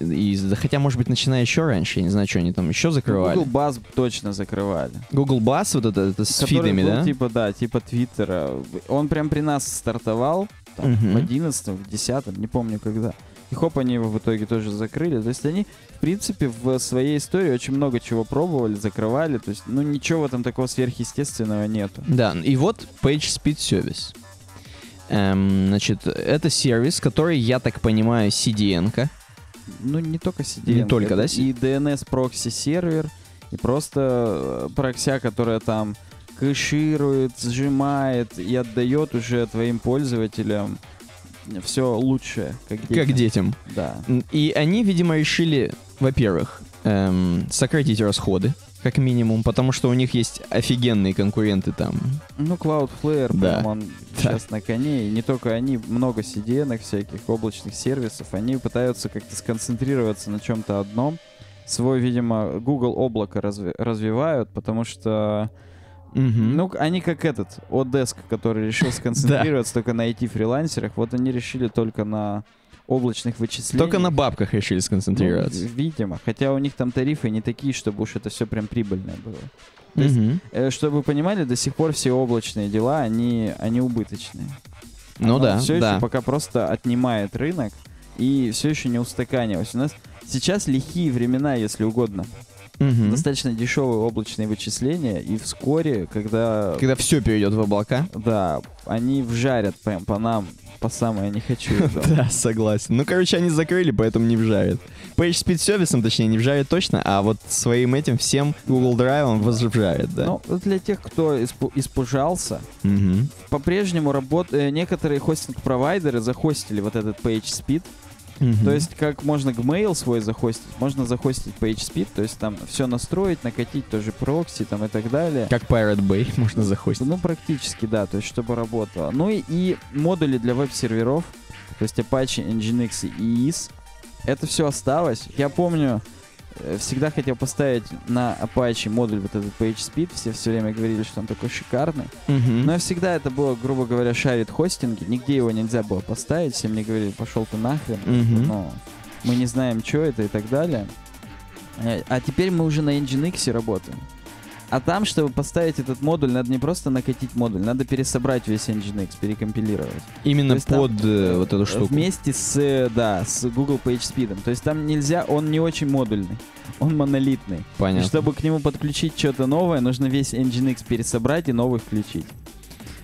и, хотя, может быть, начиная еще раньше, я не знаю, что они там еще закрывали. Google Buzz точно закрывали. Google Buzz, вот это, это с Который фидами, был, да? Типа, да, типа Твиттера. Он прям при нас стартовал, там, Мгм. в 11 в 10 не помню когда. И хоп, они его в итоге тоже закрыли. То есть они, в принципе, в своей истории очень много чего пробовали, закрывали. То есть, ну, ничего в этом такого сверхъестественного нету. Да, и вот PageSpeed Service. Эм, значит, это сервис, который, я так понимаю, CDN-ка. Ну, не только CDN. Не только, это да, И DNS прокси сервер, и просто э, прокся, которая там кэширует, сжимает и отдает уже твоим пользователям все лучшее, как детям. Как детям. Да. И они, видимо, решили, во-первых, эм, сократить расходы, как минимум, потому что у них есть офигенные конкуренты там. Ну, Cloudflare, Да. он сейчас на коне. И не только они, много CDN всяких облачных сервисов. Они пытаются как-то сконцентрироваться на чем-то одном. Свой, видимо, Google облако разви- развивают, потому что, Мгм. ну, они как этот, Odesk, который решил сконцентрироваться только на IT-фрилансерах. Вот они решили только на облачных вычислениях. Только на бабках решили Ну, сконцентрироваться. в- видимо. Хотя у них там тарифы не такие, чтобы уж это все прям прибыльное было. то есть-. Э, Чтобы вы понимали, до сих пор все облачные дела, они, они убыточные. Ну да, Все да. еще пока просто отнимает рынок и все еще не устаканилось. У нас сейчас лихие времена, если угодно. Мгм. Достаточно дешевые облачные вычисления, и вскоре, когда, Когда все перейдет в облака. да, они вжарят прям по нам, по самое не хочу. Да, согласен. Ну, короче, они закрыли, поэтому не вжарят. PageSpeed сервисом, точнее, не вжарят точно, а вот своим этим всем Google Drive вжарят, да. Ну, для тех, кто испу- испужался, по-прежнему работают, некоторые хостинг-провайдеры захостили вот этот PageSpeed, Мгм. То есть, как можно Gmail свой захостить, можно захостить PageSpeed, то есть там все настроить, накатить тоже прокси там и так далее. Как Pirate Bay можно захостить. Ну, практически, да, то есть, чтобы работало. Ну и, и модули для веб-серверов, то есть Apache, Nginx и EAS, это все осталось. Я помню, всегда хотел поставить на Apache модуль вот этот PageSpeed, все все время говорили, что он такой шикарный. Мгм. Но всегда это было, грубо говоря, шарит хостинги. Нигде его нельзя было поставить. Все мне говорили, пошел ты нахрен. Мгм. Ну, мы не знаем, что это и так далее. Э, А теперь мы уже на Nginx работаем. А там, чтобы поставить этот модуль, надо не просто накатить модуль, надо пересобрать весь Nginx, перекомпилировать. Именно есть там, под э, вот эту Э, штуку. Вместе с, э, да, с Google PageSpeed. То есть там нельзя, он не очень модульный, он монолитный. И Понятно. чтобы к нему подключить что-то новое, нужно весь Nginx пересобрать и новый включить.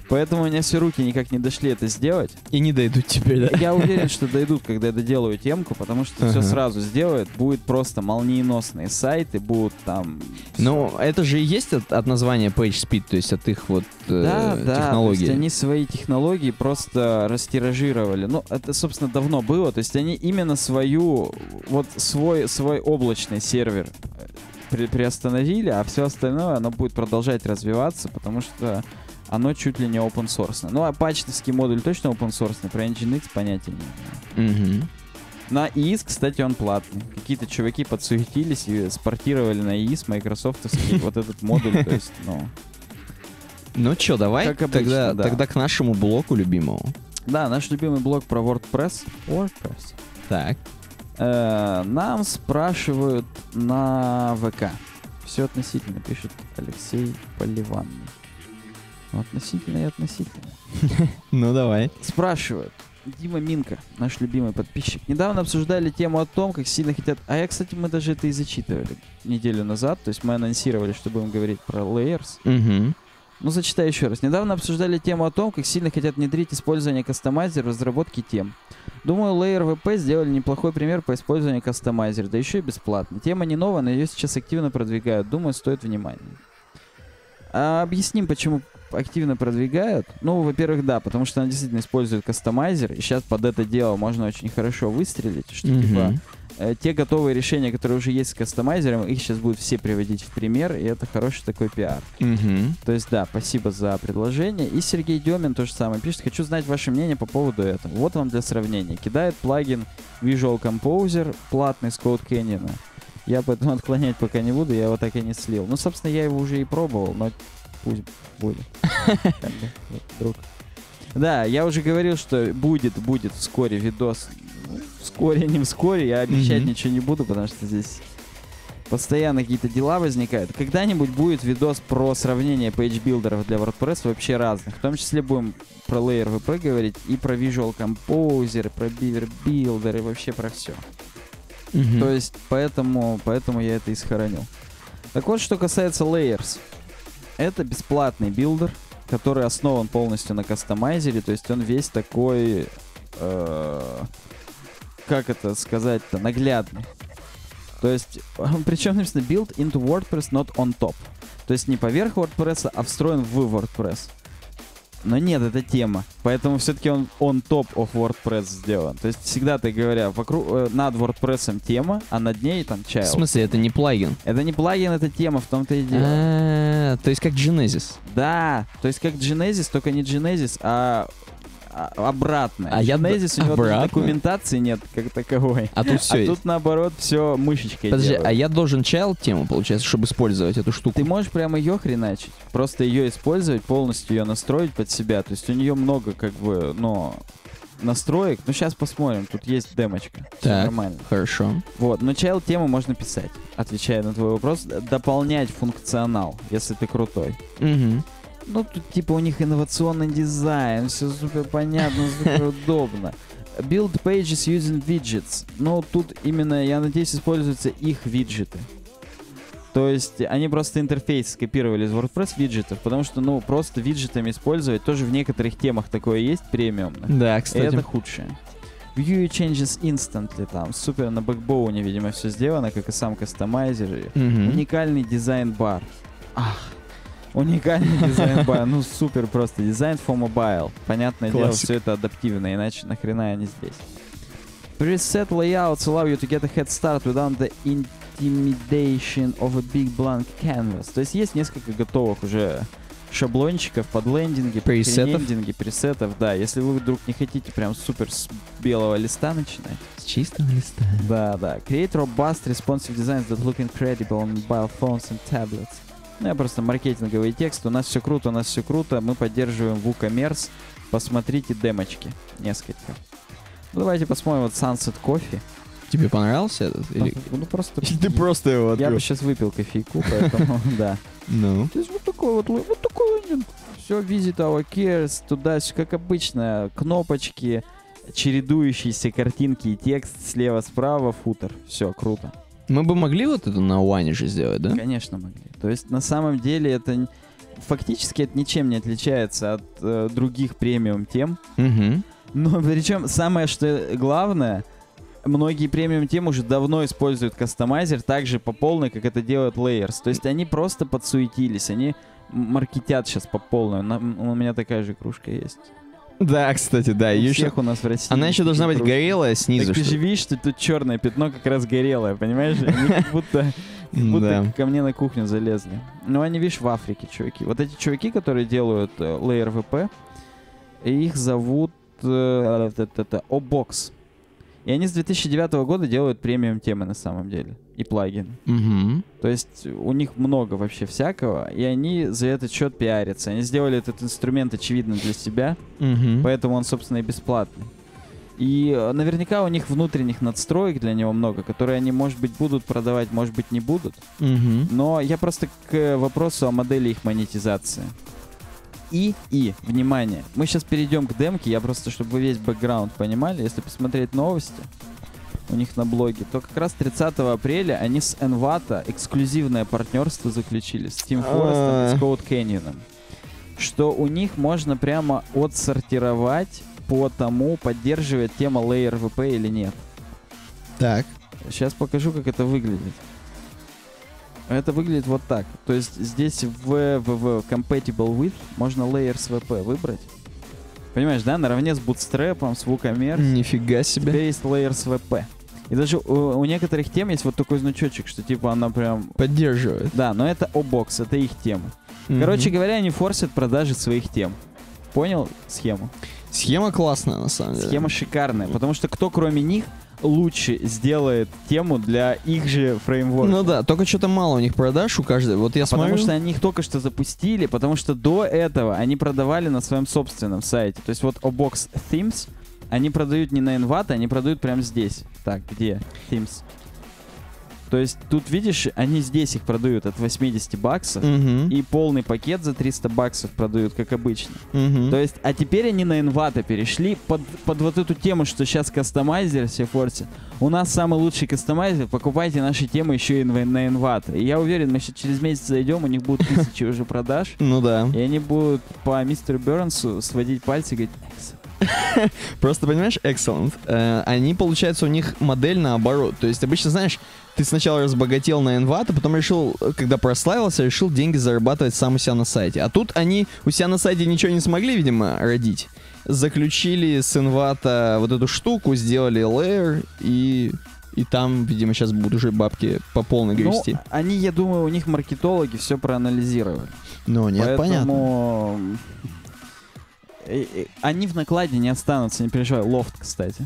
Поэтому у меня все руки никак не дошли это сделать. И не дойдут теперь, да? Я уверен, что дойдут, когда я доделаю темку, потому что все сразу сделают. Будет просто молниеносные сайты, будут там... Ну, это же и есть от, от названия PageSpeed, то есть от их вот э, да, да, то технологий. есть они свои технологии просто растиражировали. Ну, это, собственно, давно было. То есть они именно свою, вот свой, свой облачный сервер э, при- приостановили, а все остальное, оно будет продолжать развиваться, потому что оно чуть ли не open source. Ну, апачный модуль точно open source, про Nginx понятия не имею. Мгм. На EAS, кстати, он платный. Какие-то чуваки подсуетились и спортировали на EAS майкрософтовский вот этот модуль. То есть, ну... Ну чё, давай обычно, тогда, да. тогда к нашему блоку любимому. Да, наш любимый блог про WordPress. WordPress. Так. Э, нам спрашивают на ВК. Все относительно, пишет Алексей Поливанный. Ну, относительно и относительно. Ну давай. Спрашивают. Дима Минка, наш любимый подписчик. Недавно обсуждали тему о том, как сильно хотят... А я, кстати, мы даже это и зачитывали неделю назад. То есть мы анонсировали, что будем говорить про layers. Мгм. Ну, зачитаю еще раз. Недавно обсуждали тему о том, как сильно хотят внедрить использование кастомайзера в разработке тем. Думаю, Layer VP сделали неплохой пример по использованию кастомайзера, да еще и бесплатно. Тема не новая, но ее сейчас активно продвигают. Думаю, стоит внимания. А объясним, почему активно продвигают. Ну, во-первых, да, потому что она действительно использует кастомайзер, и сейчас под это дело можно очень хорошо выстрелить, что типа Мгм. э, те готовые решения, которые уже есть с кастомайзером, их сейчас будут все приводить в пример, и это хороший такой пиар. Мгм. То есть, да, спасибо за предложение. И Сергей Демин то же самое пишет. Хочу знать ваше мнение по поводу этого. Вот вам для сравнения. Кидает плагин Visual Composer, платный с Code Canyon. Я поэтому отклонять пока не буду, я его так и не слил. Ну, собственно, я его уже и пробовал, но пусть будет. Вдруг. Да, я уже говорил, что будет, будет вскоре видос. Вскоре, не вскоре, я обещать ничего не буду, потому что здесь постоянно какие-то дела возникают. Когда-нибудь будет видос про сравнение page builder ов для WordPress вообще разных. В том числе будем про Layers WP говорить и про Visual Composer, про Beaver Builder и вообще про все. Мгм. То есть, поэтому, поэтому я это и сохранил. Так вот, что касается Layers. Это бесплатный builder, который основан полностью на customizer е, то есть он весь такой, э, как это сказать-то, наглядный. То есть, причем написано build into WordPress, not on top. То есть не поверх WordPress, а встроен в WordPress. Но нет, это тема. Поэтому все-таки он он топ of WordPress сделан. То есть всегда ты говоря, вокруг, э, над WordPress тема, а над ней там В child. смысле, это не плагин? Это не плагин, это тема, в том-то и дело. А, То есть как Genesis. Да, то есть как Genesis, только не Genesis, а, а- обратно. А я Genesis у него даже документации нет как таковой. А тут все а тут наоборот все мышечкой Подожди, делают. а я должен child тему, получается, чтобы использовать эту штуку? Ты можешь прямо ее хреначить, просто ее использовать, полностью ее настроить под себя. То есть у нее много как бы, ну, настроек. Ну, сейчас посмотрим, тут есть демочка. Так. нормально. Хорошо. Вот, но child тему можно писать, отвечая на твой вопрос, дополнять функционал, если ты крутой. Мгм. Ну, тут типа у них инновационный дизайн, все супер понятно, супер удобно. Build pages using widgets. Ну, тут именно, я надеюсь, используются их виджеты. То есть они просто интерфейс скопировали из WordPress виджетов, потому что, ну, просто виджетами использовать тоже в некоторых темах такое есть премиумно. Да, И кстати. это худшее. View changes instantly там. Супер на Backbone е, видимо, все сделано, как и сам customizer. и Мгм. Уникальный design bar. Ах, уникальный design bar. Ну, супер просто. Design for mobile. Понятное дело, Классика. все это адаптивно, иначе нахрена они здесь. Preset layouts allow you to get a head start without the intimidation of a big blank canvas. То есть есть несколько готовых уже шаблончиков под лендинги, под Пресетов? лендинги, пресетов, да. Если вы вдруг не хотите прям супер с белого листа начинать, С чистого листа. да, да. Create robust responsive designs that look incredible on mobile phones and tablets. Ну, я просто маркетинговый текст. У нас все круто, у нас все круто. Мы поддерживаем WooCommerce. Посмотрите демочки. Несколько. Ну, давайте посмотрим вот Sunset Coffee. Тебе понравился этот? Или... Ну, просто... Ты просто его Я открыл. бы сейчас выпил кофейку, поэтому, да. Ну. То есть вот такой вот, вот такой лендинг. Все, visit our cares, туда, как обычно, кнопочки, чередующиеся картинки и текст слева-справа, футер. Все, круто. Мы бы могли вот это на Уане же сделать, да? Конечно могли. То есть на самом деле это фактически это ничем не отличается от э, других премиум тем. Угу. Но причем самое что главное, многие премиум темы уже давно используют кастомайзер так же по полной, как это делает Layers. То есть они просто подсуетились, они маркетят сейчас по полной. На- у меня такая же кружка есть. Да, кстати, да. У всех у нас в России. Она еще должна быть горелая снизу. Так ты же видишь, что тут черное пятно как раз горелое, понимаешь? Они как будто как будто Да. ко мне на кухню залезли. Ну, они, видишь, в Африке, чуваки. Вот эти чуваки, которые делают э, Layer VP, их зовут э, это- это- это, Obox. И они с 2009 года делают премиум темы на самом деле. И плагины. Мгм. То есть у них много вообще всякого, и они за этот счет пиарятся. Они сделали этот инструмент очевидно для себя, Мгм. поэтому он, собственно, и бесплатный. И э, наверняка у них внутренних надстроек для него много, которые они, может быть, будут продавать, может быть, не будут. Мгм. Но я просто к вопросу о модели их монетизации. И, и, внимание, мы сейчас перейдем к демке, я просто, чтобы вы весь бэкграунд понимали, если посмотреть новости у них на блоге, то как раз 30 апреля они с Envato эксклюзивное партнерство заключили с Team Forest и с Code Canyon. Что у них можно прямо отсортировать по тому, поддерживает тема Layer VP или нет. Так. Сейчас покажу, как это выглядит. Это выглядит вот так. То есть здесь в, в, в Compatible With можно Layers VP выбрать. Понимаешь, да? Наравне с Bootstrap, с WooCommerce. Нифига себе. есть Layers VP. И даже у, у некоторых тем есть вот такой значочек, что типа она прям... Поддерживает. Да, но это O-Box, это их тема. Короче Мгм. говоря, они форсят продажи своих тем. Понял схему? Схема классная, на самом деле. Схема шикарная, потому что кто кроме них лучше сделает тему для их же фреймворка? Ну да, только что-то мало у них продаж у каждой. Вот я А Потому смотрю... что они их только что запустили, потому что до этого они продавали на своем собственном сайте. То есть вот Obox Themes, они продают не на Envato, они продают прямо здесь. Так, где? Themes. То есть тут, видишь, они здесь их продают от 80 баксов, Мгм. и полный пакет за 300 баксов продают, как обычно. Мгм. То есть, а теперь они на Envato перешли под, под вот эту тему, что сейчас кастомайзер все форсят. У нас самый лучший кастомайзер. Покупайте наши темы еще и на Envato. И я уверен, мы сейчас через месяц зайдем, у них будут тысячи уже продаж. Ну да. И они будут по мистеру Бернсу сводить пальцы и говорить. Просто понимаешь, excellent. Э, они, получается, у них модель наоборот. То есть обычно, знаешь, ты сначала разбогател на Envato, потом решил, когда прославился, решил деньги зарабатывать сам у себя на сайте. А тут они у себя на сайте ничего не смогли, видимо, родить. Заключили с Envato вот эту штуку, сделали layer и... И там, видимо, сейчас будут уже бабки по полной Ну, грести. они, я думаю, у них маркетологи все проанализировали. Ну, нет, понятно. Поэтому... э, Они в накладе не останутся, не переживай. Лофт, кстати.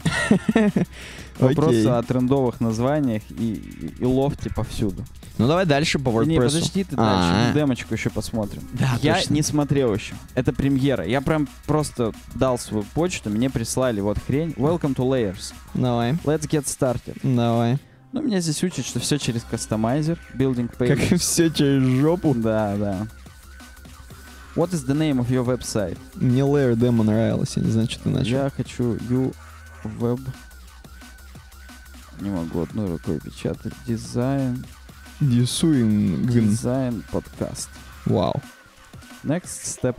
Вопрос о трендовых названиях и, и, и лофте повсюду. Ну, давай дальше по WordPress. Не, подожди ты А, дальше, мы демочку еще посмотрим. Да, я не смотрел еще. Это премьера. Я прям просто дал свою почту, мне прислали вот хрень. Welcome to Layers. Давай, Let's get started. давай. Ну, меня здесь учат, что все через кастомайзер, building Как pages. все через жопу. Да, да. What is the name of your website? Мне Layer Demo нравилось, я не знаю, что ты начал. Я хочу you web. Не могу одной рукой печатать. Дизайн. Дисуин Дизайн подкаст. Вау. Next step.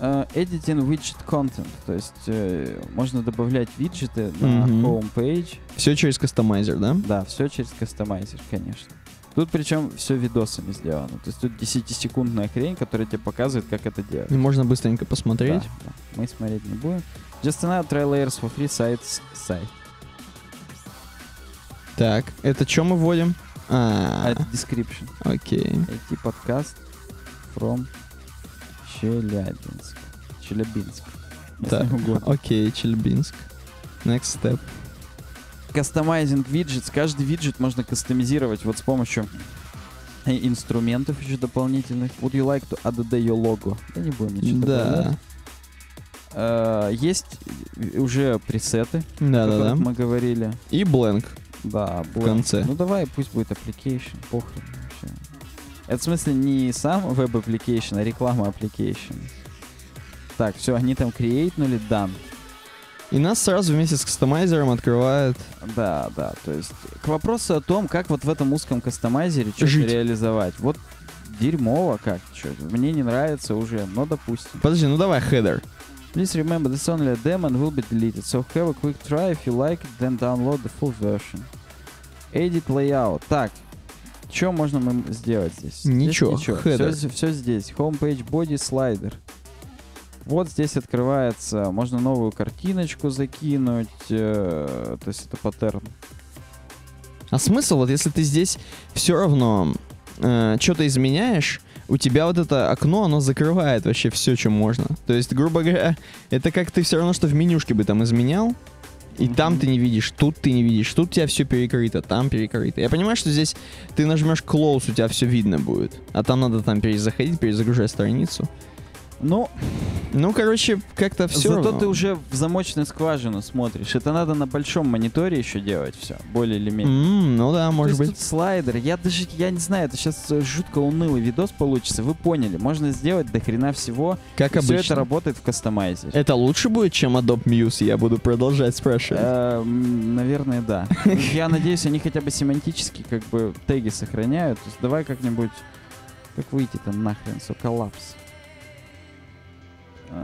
Uh, editing widget content. То есть э, можно добавлять виджеты на Мгм. homepage. Все через кастомайзер, да? Да, все через кастомайзер, конечно. Тут причем все видосами сделано. То есть тут 10-секундная хрень, которая тебе показывает, как это делать. И можно быстренько посмотреть. Да, да. Мы смотреть не будем. Just another try layers for free sites сайт. Так, это что мы вводим? А А, это description. окей. IT подкаст from Челябинск. Челябинск. Угодно. окей, Челябинск. Next step. Customizing widget. Каждый виджет можно кастомизировать вот с помощью инструментов еще дополнительных. Would you like to add your logo? Да не будем ничего. Да, Э, Есть уже пресеты, да, да, да. мы говорили. И blank. Да, В конце. Ну давай, пусть будет application, похрен вообще. Это в смысле не сам web application, а реклама application. Так, все, они там креейтнули, done. И нас сразу вместе с кастомайзером открывает. Да, да, то есть к вопросу о том, как вот в этом узком кастомайзере что-то реализовать. Вот дерьмово как, что мне не нравится уже, но допустим. Подожди, ну давай header. Please remember this only a demo and will be deleted, so have a quick try if you like it, then download the full version. Edit layout. Так, что можно мы сделать здесь? Ничего, Все, header. все здесь. Homepage, body, слайдер. Вот здесь открывается, можно новую картиночку закинуть, э, то есть это паттерн. А смысл, вот если ты здесь все равно что-то изменяешь, у тебя вот это окно, оно закрывает вообще все, что можно. То есть, грубо говоря, это как ты все равно, что в менюшке бы там изменял, и Мгм. там ты не видишь, тут ты не видишь, тут у тебя все перекрыто, там перекрыто. Я понимаю, что здесь ты нажмешь close, у тебя все видно будет, а там надо там перезаходить, перезагружать страницу. Ну, Ну, короче, как-то все зато ты уже в замочную скважину смотришь. Это надо на большом мониторе еще делать все, более или менее. ну да, может То быть. тут слайдер. Я даже, я не знаю, это сейчас жутко унылый видос получится. Вы поняли, можно сделать до хрена всего. Как Все обычно. это работает в кастомайзере. Это лучше будет, чем Adobe Muse? Я буду продолжать спрашивать. Эм, Наверное, да. Я надеюсь, они хотя бы семантически как бы теги сохраняют. Давай как-нибудь... Как выйти-то нахрен, со коллапс.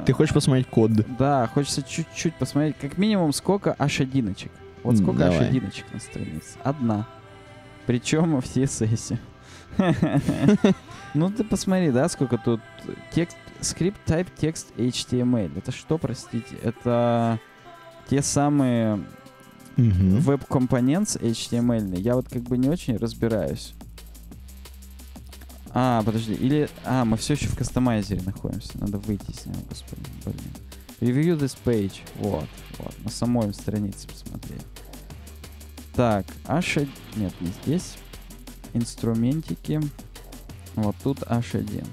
Ты хочешь посмотреть код? Да, хочется чуть-чуть посмотреть, как минимум, сколько аж-одиночек. Вот М, сколько давай. аж-одиночек на странице? Одна. Причем в CSS. Ну ты посмотри, да, сколько тут текст, скрипт type текст HTML. Это что, простите? Это те самые Мгм. веб-компонент HTML. Я вот как бы не очень разбираюсь. А, подожди, или... А, мы все еще в кастомайзере находимся. Надо выйти из него, господи, блин. Review this page. Вот, вот. На самой странице посмотреть. Так, H1... Нет, не здесь. Инструментики. Вот тут H1.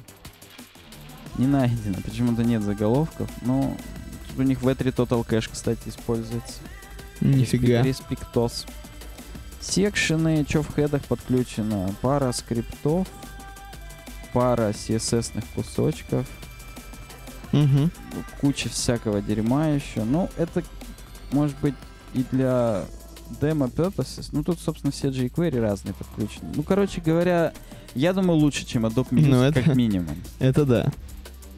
Не найдено. Почему-то нет заголовков. Но тут у них V3 Total Cache, кстати, используется. Нифига. Респектос. Секшены, что в хедах подключено? Пара скриптов, пара CSS-ных кусочков, Мгм. куча всякого дерьма еще. Ну, это может быть и для Demo purposes. Ну, тут, собственно, все jQuery разные подключены. Ну, короче говоря, я думаю, лучше, чем Adobe Music, Ну, это- как минимум. Это да.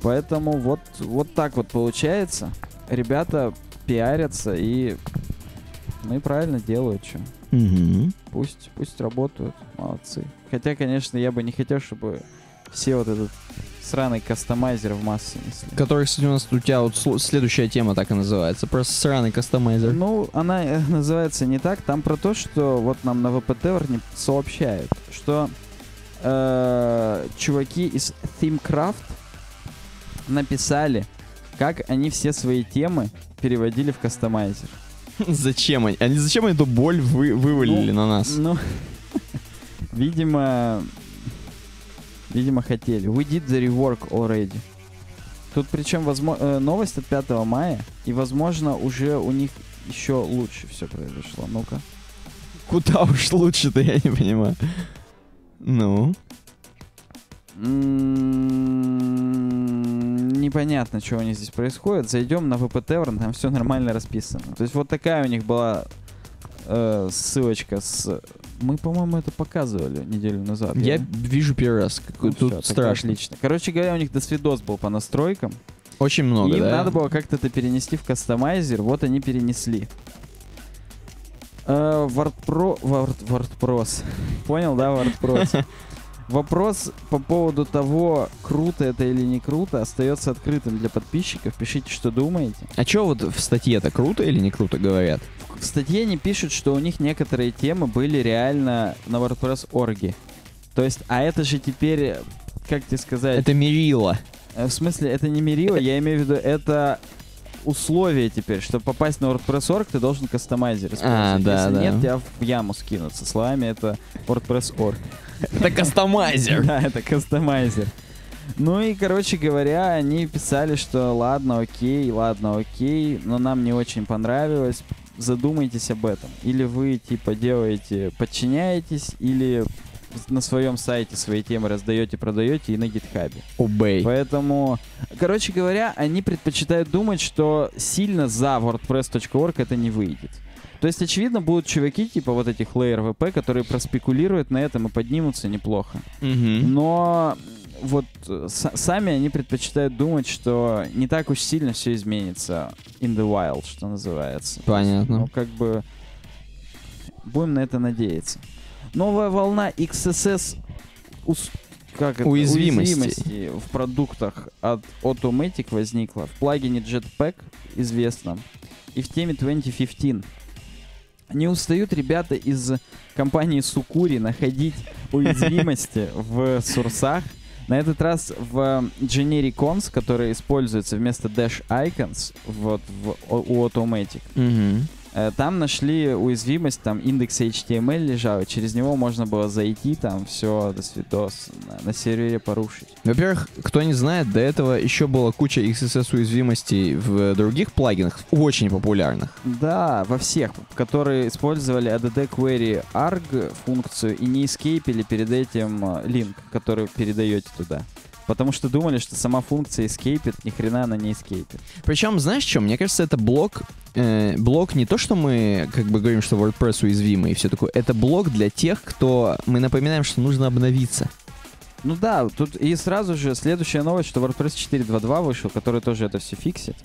Поэтому вот, вот так вот получается. Ребята пиарятся и... Ну и правильно делают, что. Мгм. Пусть, пусть работают, молодцы. Хотя, конечно, я бы не хотел, чтобы все вот этот сраный кастомайзер в массы несли. Который, кстати, у нас у тебя вот следующая тема так и называется. Просто сраный кастомайзер. Ну, она э, называется не так. Там про то, что вот нам на ВПТ не сообщают, что э, чуваки из ThemeCraft написали, как они все свои темы переводили в кастомайзер. Зачем они? Они зачем эту боль вы, вывалили Ну, на нас? Ну, видимо, видимо хотели. We did the rework already. Тут причем возможно, новость от 5 мая, и, возможно, уже у них еще лучше все произошло. Ну-ка. Куда уж лучше-то, я не понимаю. Ну? М, Непонятно, что у них здесь происходит. Зайдем на VP Tavern, там все нормально расписано. То есть вот такая у них была э, ссылочка с... Мы, по-моему, это показывали неделю назад. Я да? вижу первый раз. Ну Тут тогда страшно. Отлично. Короче говоря, у них досвидос был по настройкам. Очень много, им да? надо было как-то это перенести в кастомайзер. Вот они перенесли. Э, WordPro... Word, WordPros. Понял, да, WordPros? Вопрос по поводу того, круто это или не круто, остается открытым для подписчиков. Пишите, что думаете. А что вот в статье-то круто или не круто говорят? В статье они пишут, что у них некоторые темы были реально на WordPress.org. То есть, а это же теперь, как тебе сказать... Это мерило. Э, В смысле, это не мерило, я имею в виду, это условие теперь, чтобы попасть на WordPress.org, ты должен кастомайзер использовать. А, да, Если да. нет, тебя в яму скинут. Со словами это WordPress.org. Это кастомайзер. Да, это кастомайзер. Ну и, короче говоря, они писали, что ладно, окей, ладно, окей, но нам не очень понравилось. Задумайтесь об этом. Или вы, типа, делаете, подчиняетесь, или на своем сайте свои темы раздаете, продаете и на гитхабе. Обей. Поэтому, короче говоря, они предпочитают думать, что сильно за WordPress.org это не выйдет. То есть, очевидно, будут чуваки, типа вот этих Layer VP, которые проспекулируют на этом и поднимутся неплохо. Мгм. Но вот э, сами они предпочитают думать, что не так уж сильно все изменится in the wild, что называется. Понятно. Ну, как бы будем на это надеяться. Новая волна XSS ус- как это? Уязвимостей. уязвимостей в продуктах от Automatic возникла в плагине Jetpack известном и в теме 2015. Не устают ребята из компании Сукури находить уязвимости в сурсах. На этот раз в Generic Cons, который используется вместо Dash Icons вот в, у Automatic, Мгм. Э, Там нашли уязвимость, там индекс HTML лежал, и через него можно было зайти, там все, до свидос, на, на сервере порушить. Во-первых, кто не знает, до этого еще была куча XSS уязвимостей в других плагинах, очень популярных. Да, во всех, которые использовали add query arg функцию и не эскейпили перед этим э, линк, который передаете туда. Потому что думали, что сама функция эскейпит, ни хрена она не эскейпит. Причем, знаешь, что? Мне кажется, это блок, э, блок не то, что мы как бы говорим, что WordPress уязвимый и все такое. Это блок для тех, кто мы напоминаем, что нужно обновиться. Ну да, тут и сразу же следующая новость, что WordPress 4.2.2 вышел, который тоже это все фиксит.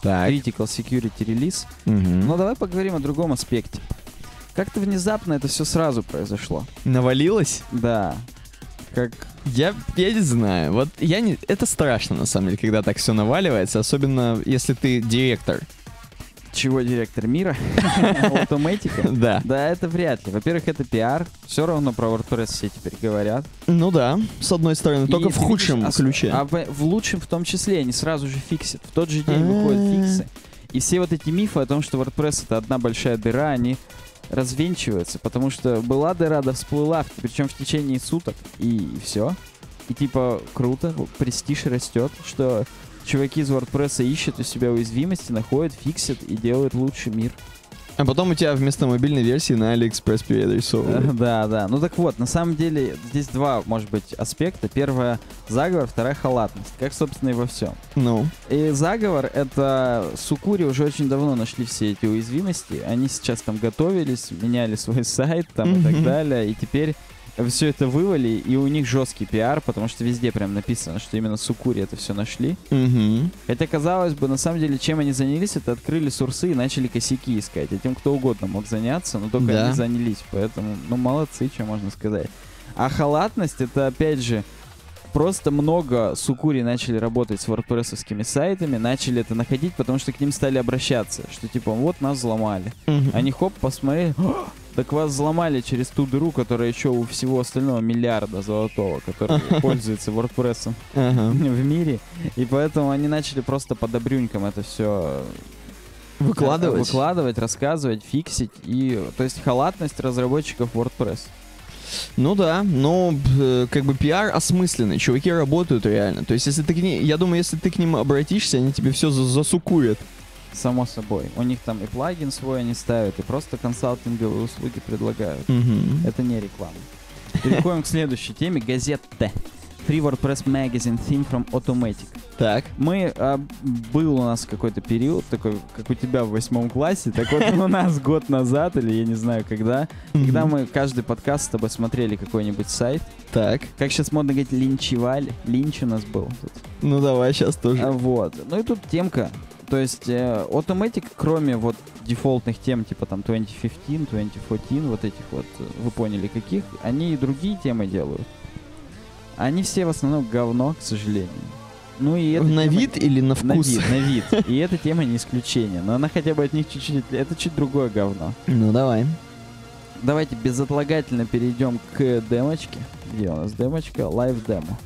Так. Critical Security Release. Мгм. Но давай поговорим о другом аспекте. Как-то внезапно это все сразу произошло. Навалилось? Да. Как... Я, я не знаю. Вот я не. Это страшно, на самом деле, когда так все наваливается, особенно если ты директор. Чего директор мира? Автоматика? Да. Да, это вряд ли. Во-первых, это пиар. Все равно про WordPress все теперь говорят. Ну да, с одной стороны, только в худшем ос- ключе. А в, лучшем в том числе они сразу же фиксят. В тот же день выходят А. фиксы. И все вот эти мифы о том, что WordPress это одна большая дыра, они развенчиваются, потому что была дыра, да всплыла, причем в течение суток, и все. И типа круто, престиж растет, что чуваки из WordPress ищут у себя уязвимости, находят, фиксят и делают лучший мир. А потом у тебя вместо мобильной версии на AliExpress переадресовывают. Да, да. Ну так вот, на самом деле здесь два, может быть, аспекта. Первое — заговор, вторая — халатность. Как, собственно, и во всем. Ну, И заговор — это Сукури уже очень давно нашли все эти уязвимости. Они сейчас там готовились, меняли свой сайт там и так далее. И теперь все это вывали, и у них жесткий пиар, потому что везде прям написано, что именно Сукури это все нашли. мгм. Хотя, казалось бы, на самом деле, чем они занялись, это открыли сурсы и начали косяки искать. Этим кто угодно мог заняться, но только Да. они занялись. Поэтому, ну, молодцы, что можно сказать. А халатность, это, опять же, просто много сукури начали работать с wordpress сайтами, начали это находить, потому что к ним стали обращаться, что типа, вот нас взломали. Мгм. Они хоп, посмотрели, «О, так вас взломали через ту дыру, которая еще у всего остального миллиарда золотого, который пользуется WordPress в мире. И поэтому они начали просто по добрюнькам это все Выкладывать? выкладывать, рассказывать, фиксить. И, то есть халатность разработчиков WordPress. Ну да, но э, как бы пиар осмысленный, чуваки работают реально. То есть если ты к ним, я думаю, если ты к ним обратишься, они тебе все засукурят. Само собой. У них там и плагин свой они ставят, и просто консалтинговые услуги предлагают. Мгм. Это не реклама. Переходим к следующей теме. Газета. Free WordPress Magazine Theme from Automatic. Так. Мы, а, был у нас какой-то период, такой, как у тебя в восьмом классе, так вот у нас год назад, или я не знаю когда, когда мы каждый подкаст с тобой смотрели какой-нибудь сайт, Так. как сейчас модно говорить, линчевали, линч у нас был тут. Ну давай сейчас тоже. А, Вот. Ну и тут темка. То есть э, Automatic, кроме вот дефолтных тем, типа там 2015, 2014, вот этих вот, э, вы поняли каких, они и другие темы делают. Они все в основном говно, к сожалению. Ну и эта на тема- вид или на на вкус? вид, на вид. И эта тема не исключение. Но она хотя бы от них чуть-чуть... Это чуть другое говно. Ну давай. Давайте безотлагательно перейдем к демочке. Где у нас демочка? Live демо.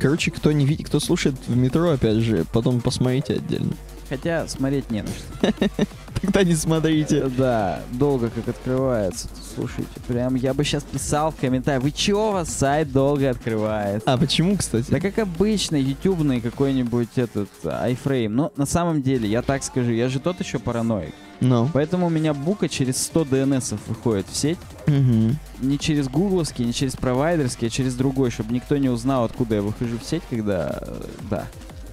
Короче, кто не видит, кто слушает в метро, опять же, потом посмотрите отдельно. Хотя смотреть не на что. Тогда не смотрите. Да, долго как открывается. Слушайте, прям я бы сейчас писал в комментариях, вы чё, у вас сайт долго открывается? А почему, кстати? Да как обычно, ютубный какой-нибудь этот iFrame. Но на самом деле, я так скажу, я же тот еще параноик. Ну. Поэтому у меня бука через 100 DNS выходит в сеть. Мгм. Не через гугловский, не через провайдерский, а через другой, чтобы никто не узнал, откуда я выхожу в сеть, когда... э, Да.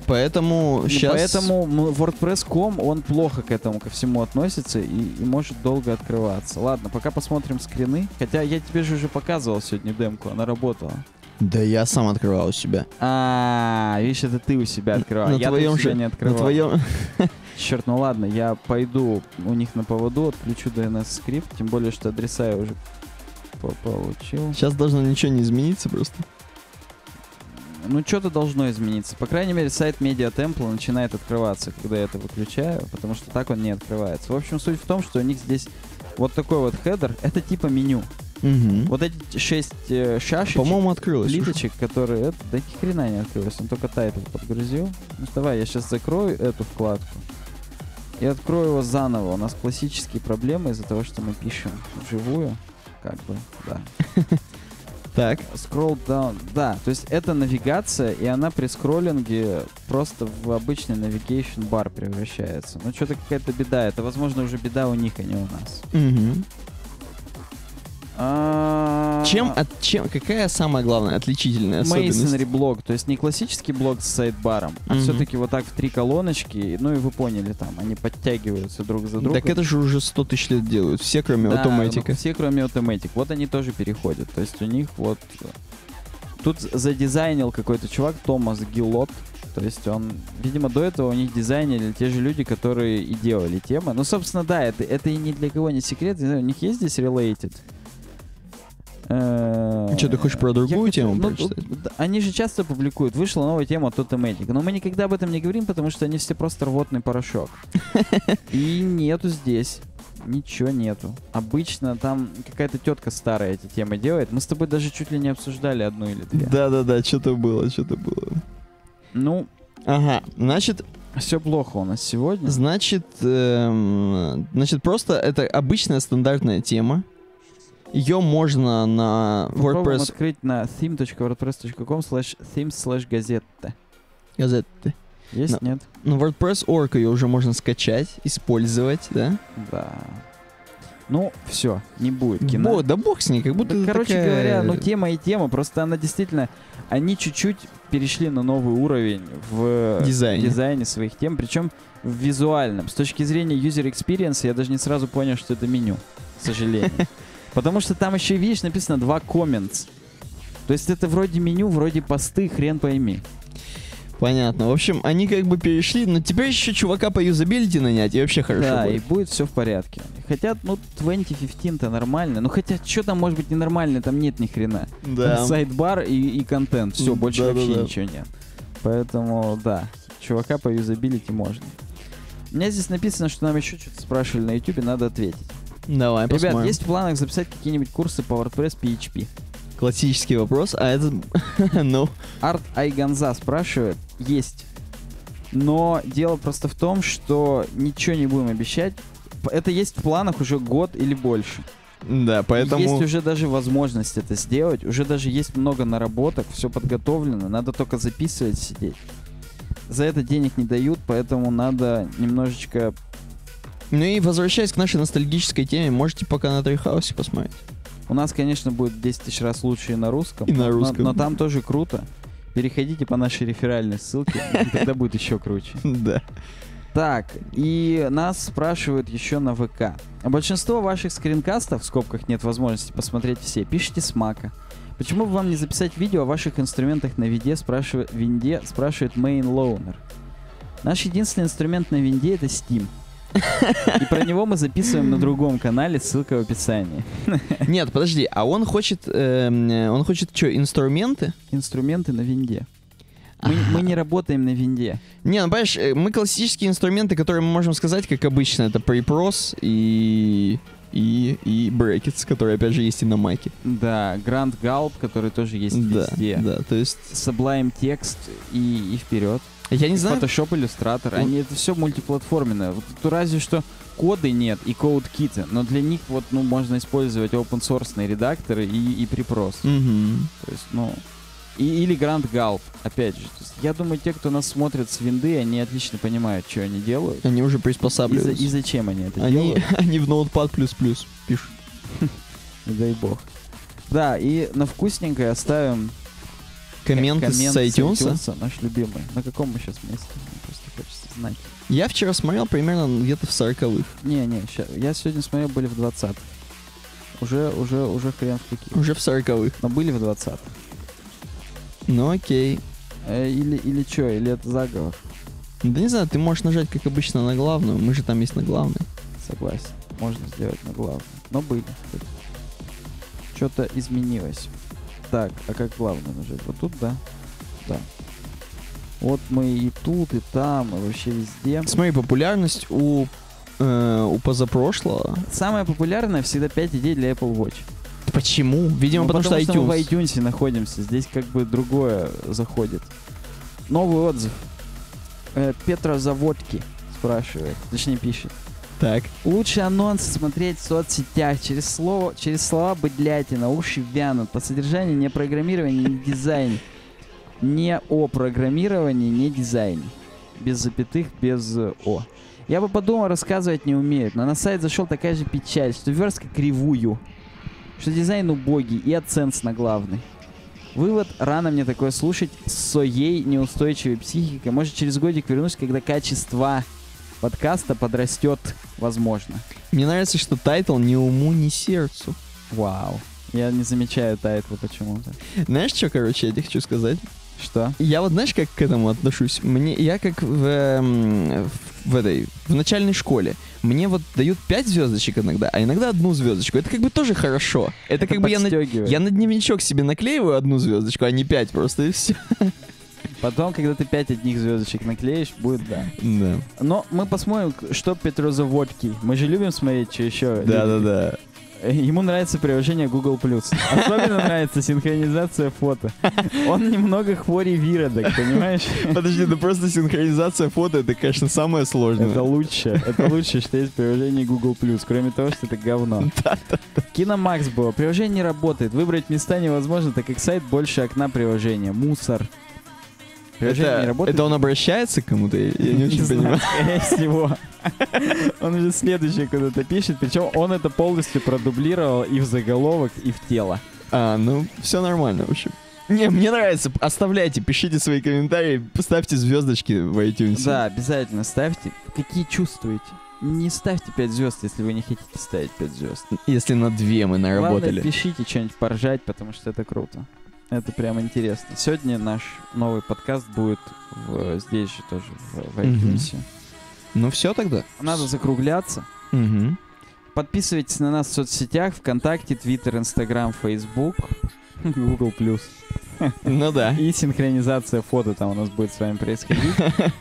Поэтому И сейчас... Поэтому WordPress.com, он плохо к этому ко всему относится и, и может долго открываться. Ладно, пока посмотрим скрины. Хотя я тебе же уже показывал сегодня демку, она работала. Да я сам открывал у себя. А, видишь, это ты у себя открывал. На я твоем у себя же- не На открывал. твоем... Черт, ну ладно, я пойду у них на поводу, отключу DNSCrypt, тем более, что адреса я уже по- получил. Сейчас должно ничего не измениться просто. Ну, что-то должно измениться. По крайней мере, сайт Media Temple начинает открываться, когда я это выключаю, потому что так он не открывается. В общем, суть в том, что у них здесь вот такой вот header. Это типа меню. Мгм. Вот эти шесть э, шашечек, По-моему, открылось. уже. плиточек, которые... Это, да ни хрена не открылось, он только title подгрузил. Ну, давай, я сейчас закрою эту вкладку. И открою его заново. У нас классические проблемы из-за того, что мы пишем вживую. Как бы, да. Так. Scroll down. Да, то есть это навигация, и она при скроллинге просто в обычный navigation бар превращается. Ну, что-то какая-то беда. Это, возможно, уже беда у них, а не у нас. Мгм. Чем, от, чем, какая самая главная отличительная особенность? Masonry блок, то есть не классический блок с сайдбаром, а Мгм. все-таки вот так в три колоночки, ну и вы поняли, там они подтягиваются друг за другом. Так это же уже 100 тысяч лет делают, все кроме Да, автоматика. ну, все, кроме Automatic. Вот они тоже переходят. То есть у них вот... Тут задизайнил какой-то чувак, Томас Гиллот. То есть он, видимо, до этого у них дизайнили те же люди, которые и делали темы. Ну, собственно, да, это, это и ни для кого не секрет. Не знаю, у них есть здесь Related. Э, Чё, ты хочешь про другую тему ну, прочитать? Они же часто публикуют. Вышла новая тема от Automatic. Но мы никогда об этом не говорим, потому что они все просто рвотный порошок. И нету здесь. Ничего нету. Обычно там какая-то тетка старая эти темы делает. Мы с тобой даже чуть ли не обсуждали одну или две. Да-да-да, что-то было, что-то было. Ну, Ага, значит, все плохо у нас сегодня. значит, эм, значит, просто это обычная стандартная тема. Ее можно на Попробуем WordPress открыть на theme.wordpress.com slash themes slash газетта. газеты. Есть, Но- нет? Ну, WordPress.org ее уже можно скачать, использовать, да? Да. Ну, все, не будет кино. Бо- да бог с ней, как будто Да, короче такая- говоря, ну тема и тема, просто она действительно, они чуть-чуть перешли на новый уровень в Дизайне. дизайне своих тем, причем в визуальном. С точки зрения user experience я даже не сразу понял, что это меню, к сожалению. Потому что там еще, видишь, написано два comments. То есть это вроде меню, вроде посты, хрен пойми. Понятно. В общем, они как бы перешли, но теперь еще чувака по юзабилити нанять, и вообще хорошо да, и будет. будет все в порядке. Хотя, ну, 2015-то нормально. Ну, хотя, что там может быть ненормально, там нет ни хрена. Да. Сайдбар и, и контент. Все, больше да-да-да. вообще ничего нет. Поэтому, да, чувака по юзабилити можно. У меня здесь написано, что нам еще что-то спрашивали на YouTube, надо ответить. Давай, Ребят, посмотрим. есть в планах записать какие-нибудь курсы по WordPress PHP? Классический вопрос, а это... ну, Арт Айганза спрашивает, есть. Но дело просто в том, что ничего не будем обещать. Это есть в планах уже год или больше. да, поэтому... Есть уже даже возможность это сделать, уже даже есть много наработок, все подготовлено, надо только записывать, сидеть. За это денег не дают, поэтому надо немножечко... Ну и возвращаясь к нашей ностальгической теме, можете пока на Трихаусе посмотреть. У нас, конечно, будет 10 тысяч раз лучше и на русском. И на но- русском. Но, там тоже круто. Переходите по нашей реферальной ссылке, тогда будет еще круче. Да. Так, и нас спрашивают еще на ВК. Большинство ваших скринкастов, в скобках нет возможности посмотреть все, пишите с Мака. Почему бы вам не записать видео о ваших инструментах на винде, спрашивает, винде, спрашивает Main Loaner. Наш единственный инструмент на винде это Steam. И про него мы записываем на другом канале, ссылка в описании. Нет, подожди, а он хочет... эм, э, он хочет что, инструменты? Инструменты на винде. Мы, мы не работаем на винде. Не, ну понимаешь, э, мы классические инструменты, которые мы можем сказать, как обычно, это препрос и... И, и брекетс, которые, опять же, есть и на маке. Да, Grand Gulp, который тоже есть Да, везде. да, то есть... Sublime Text и, и вперед. Я не знаю... Photoshop, Ну. они это все мультиплатформенное. Вот тут разве что коды нет и код-киты, но для них вот, ну, можно использовать open source редакторы и, и препрос. Мгм. То есть, ну, и, или Grand Gulp, опять же. Есть, я думаю, те, кто нас смотрит с винды, они отлично понимают, что они делают. Они уже И, приспосабливаются. и зачем они это Они, делают, они в Notepad++ пишут. дай бог. Да, и на вкусненькое оставим Комменты коммент с iTunes. iTunes, наш любимый. На каком мы сейчас месте? Мне просто хочется знать. Я вчера смотрел примерно где-то в 40-х. Не-не, я сегодня смотрел, были в 20 Уже, уже, уже хрен в каких. Уже в 40-х. Но были в 20 Ну окей. Э, или, или что, или это заговор? Да не знаю, ты можешь нажать, как обычно, на главную. Мы же там есть на главной. Согласен. Можно сделать на главную. Но были. Что-то изменилось. Так, а как главную нажать? Вот тут, да? Да. Вот мы и тут, и там, и вообще везде. Смотри, популярность у, э, у позапрошлого. Самое популярное всегда 5 идей для Apple Watch. Почему? Видимо, Ну, потому, что мы iTunes. в iTunes находимся. Здесь как бы другое заходит. Новый отзыв. Э, Петрозаводки спрашивает, точнее пишет. Так. Лучше анонсы смотреть в соцсетях. Через, слово, через слова быдлятина, уши вянут. По содержанию не программирование, не дизайн. Не о программировании, не дизайне. Без запятых, без э, о. Я бы подумал, рассказывать не умеют, но на сайт зашел такая же печаль, что верстка кривую, что дизайн убогий и оценс на главный. Вывод, рано мне такое слушать, с своей неустойчивой психикой. Может, через годик вернусь, когда качество подкаста подрастет, возможно. Мне нравится, что title ни уму, ни сердцу. Вау. Я не замечаю title а почему-то. Знаешь, что, короче, я тебе хочу сказать? Что? Я вот знаешь, как к этому отношусь? Мне, я как в, эм, в этой, в начальной школе. Мне вот дают 5 звездочек иногда, а иногда одну звездочку. Это как бы тоже хорошо. Это, как бы я на, я на дневничок себе наклеиваю одну звездочку, а не 5 просто, и все. Потом, когда ты пять одних звездочек наклеишь, будет да. Да. Но мы посмотрим, что Петрозаводки. Мы же любим смотреть, что еще. Да-да-да. Ему нравится приложение Google+. Особенно нравится синхронизация фото. Он немного хвори виродок, понимаешь? Подожди, ну просто синхронизация фото, это, конечно, самое сложное. Это лучше. Это лучше, что есть приложение Google+. Кроме того, что это говно. Киномакс было. Приложение не работает. Выбрать места невозможно, так как сайт больше окна приложения. Мусор. Не Это, работает. это он обращается к кому-то? Я я не очень знаю, понимаю. Скорее всего. Он уже следующее куда-то пишет. Причем он это полностью продублировал и в заголовок, и в тело. А, ну, все нормально, в общем. Не, мне нравится. Оставляйте, пишите свои комментарии, ставьте звездочки в iTunes. Да, обязательно ставьте. Какие чувствуете? Не ставьте 5 звезд, если вы не хотите ставить 5 звезд. Если на две мы наработали. Главное, пишите что-нибудь поржать, потому что это круто. Это прям интересно. Сегодня наш новый подкаст будет в- здесь же тоже, в, в iTunes. Ну все тогда. Надо закругляться. Мгм. Подписывайтесь на нас в соцсетях, ВКонтакте, Твиттер, Инстаграм, Фейсбук, Google+. Ну да. И синхронизация фото там у нас будет с вами происходить.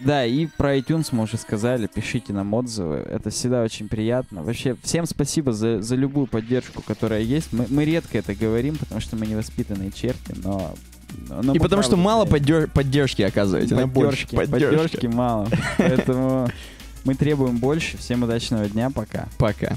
Да, и про iTunes мы уже сказали, пишите нам отзывы, это всегда очень приятно. Вообще, всем спасибо за, за любую поддержку, которая есть. Мы, мы редко это говорим, потому что мы невоспитанные черти, но... но И потому что мало поддер- поддержки оказываете. на больше Поддержки, поддержки мало. Поэтому мы требуем больше. Всем удачного дня, пока. Пока.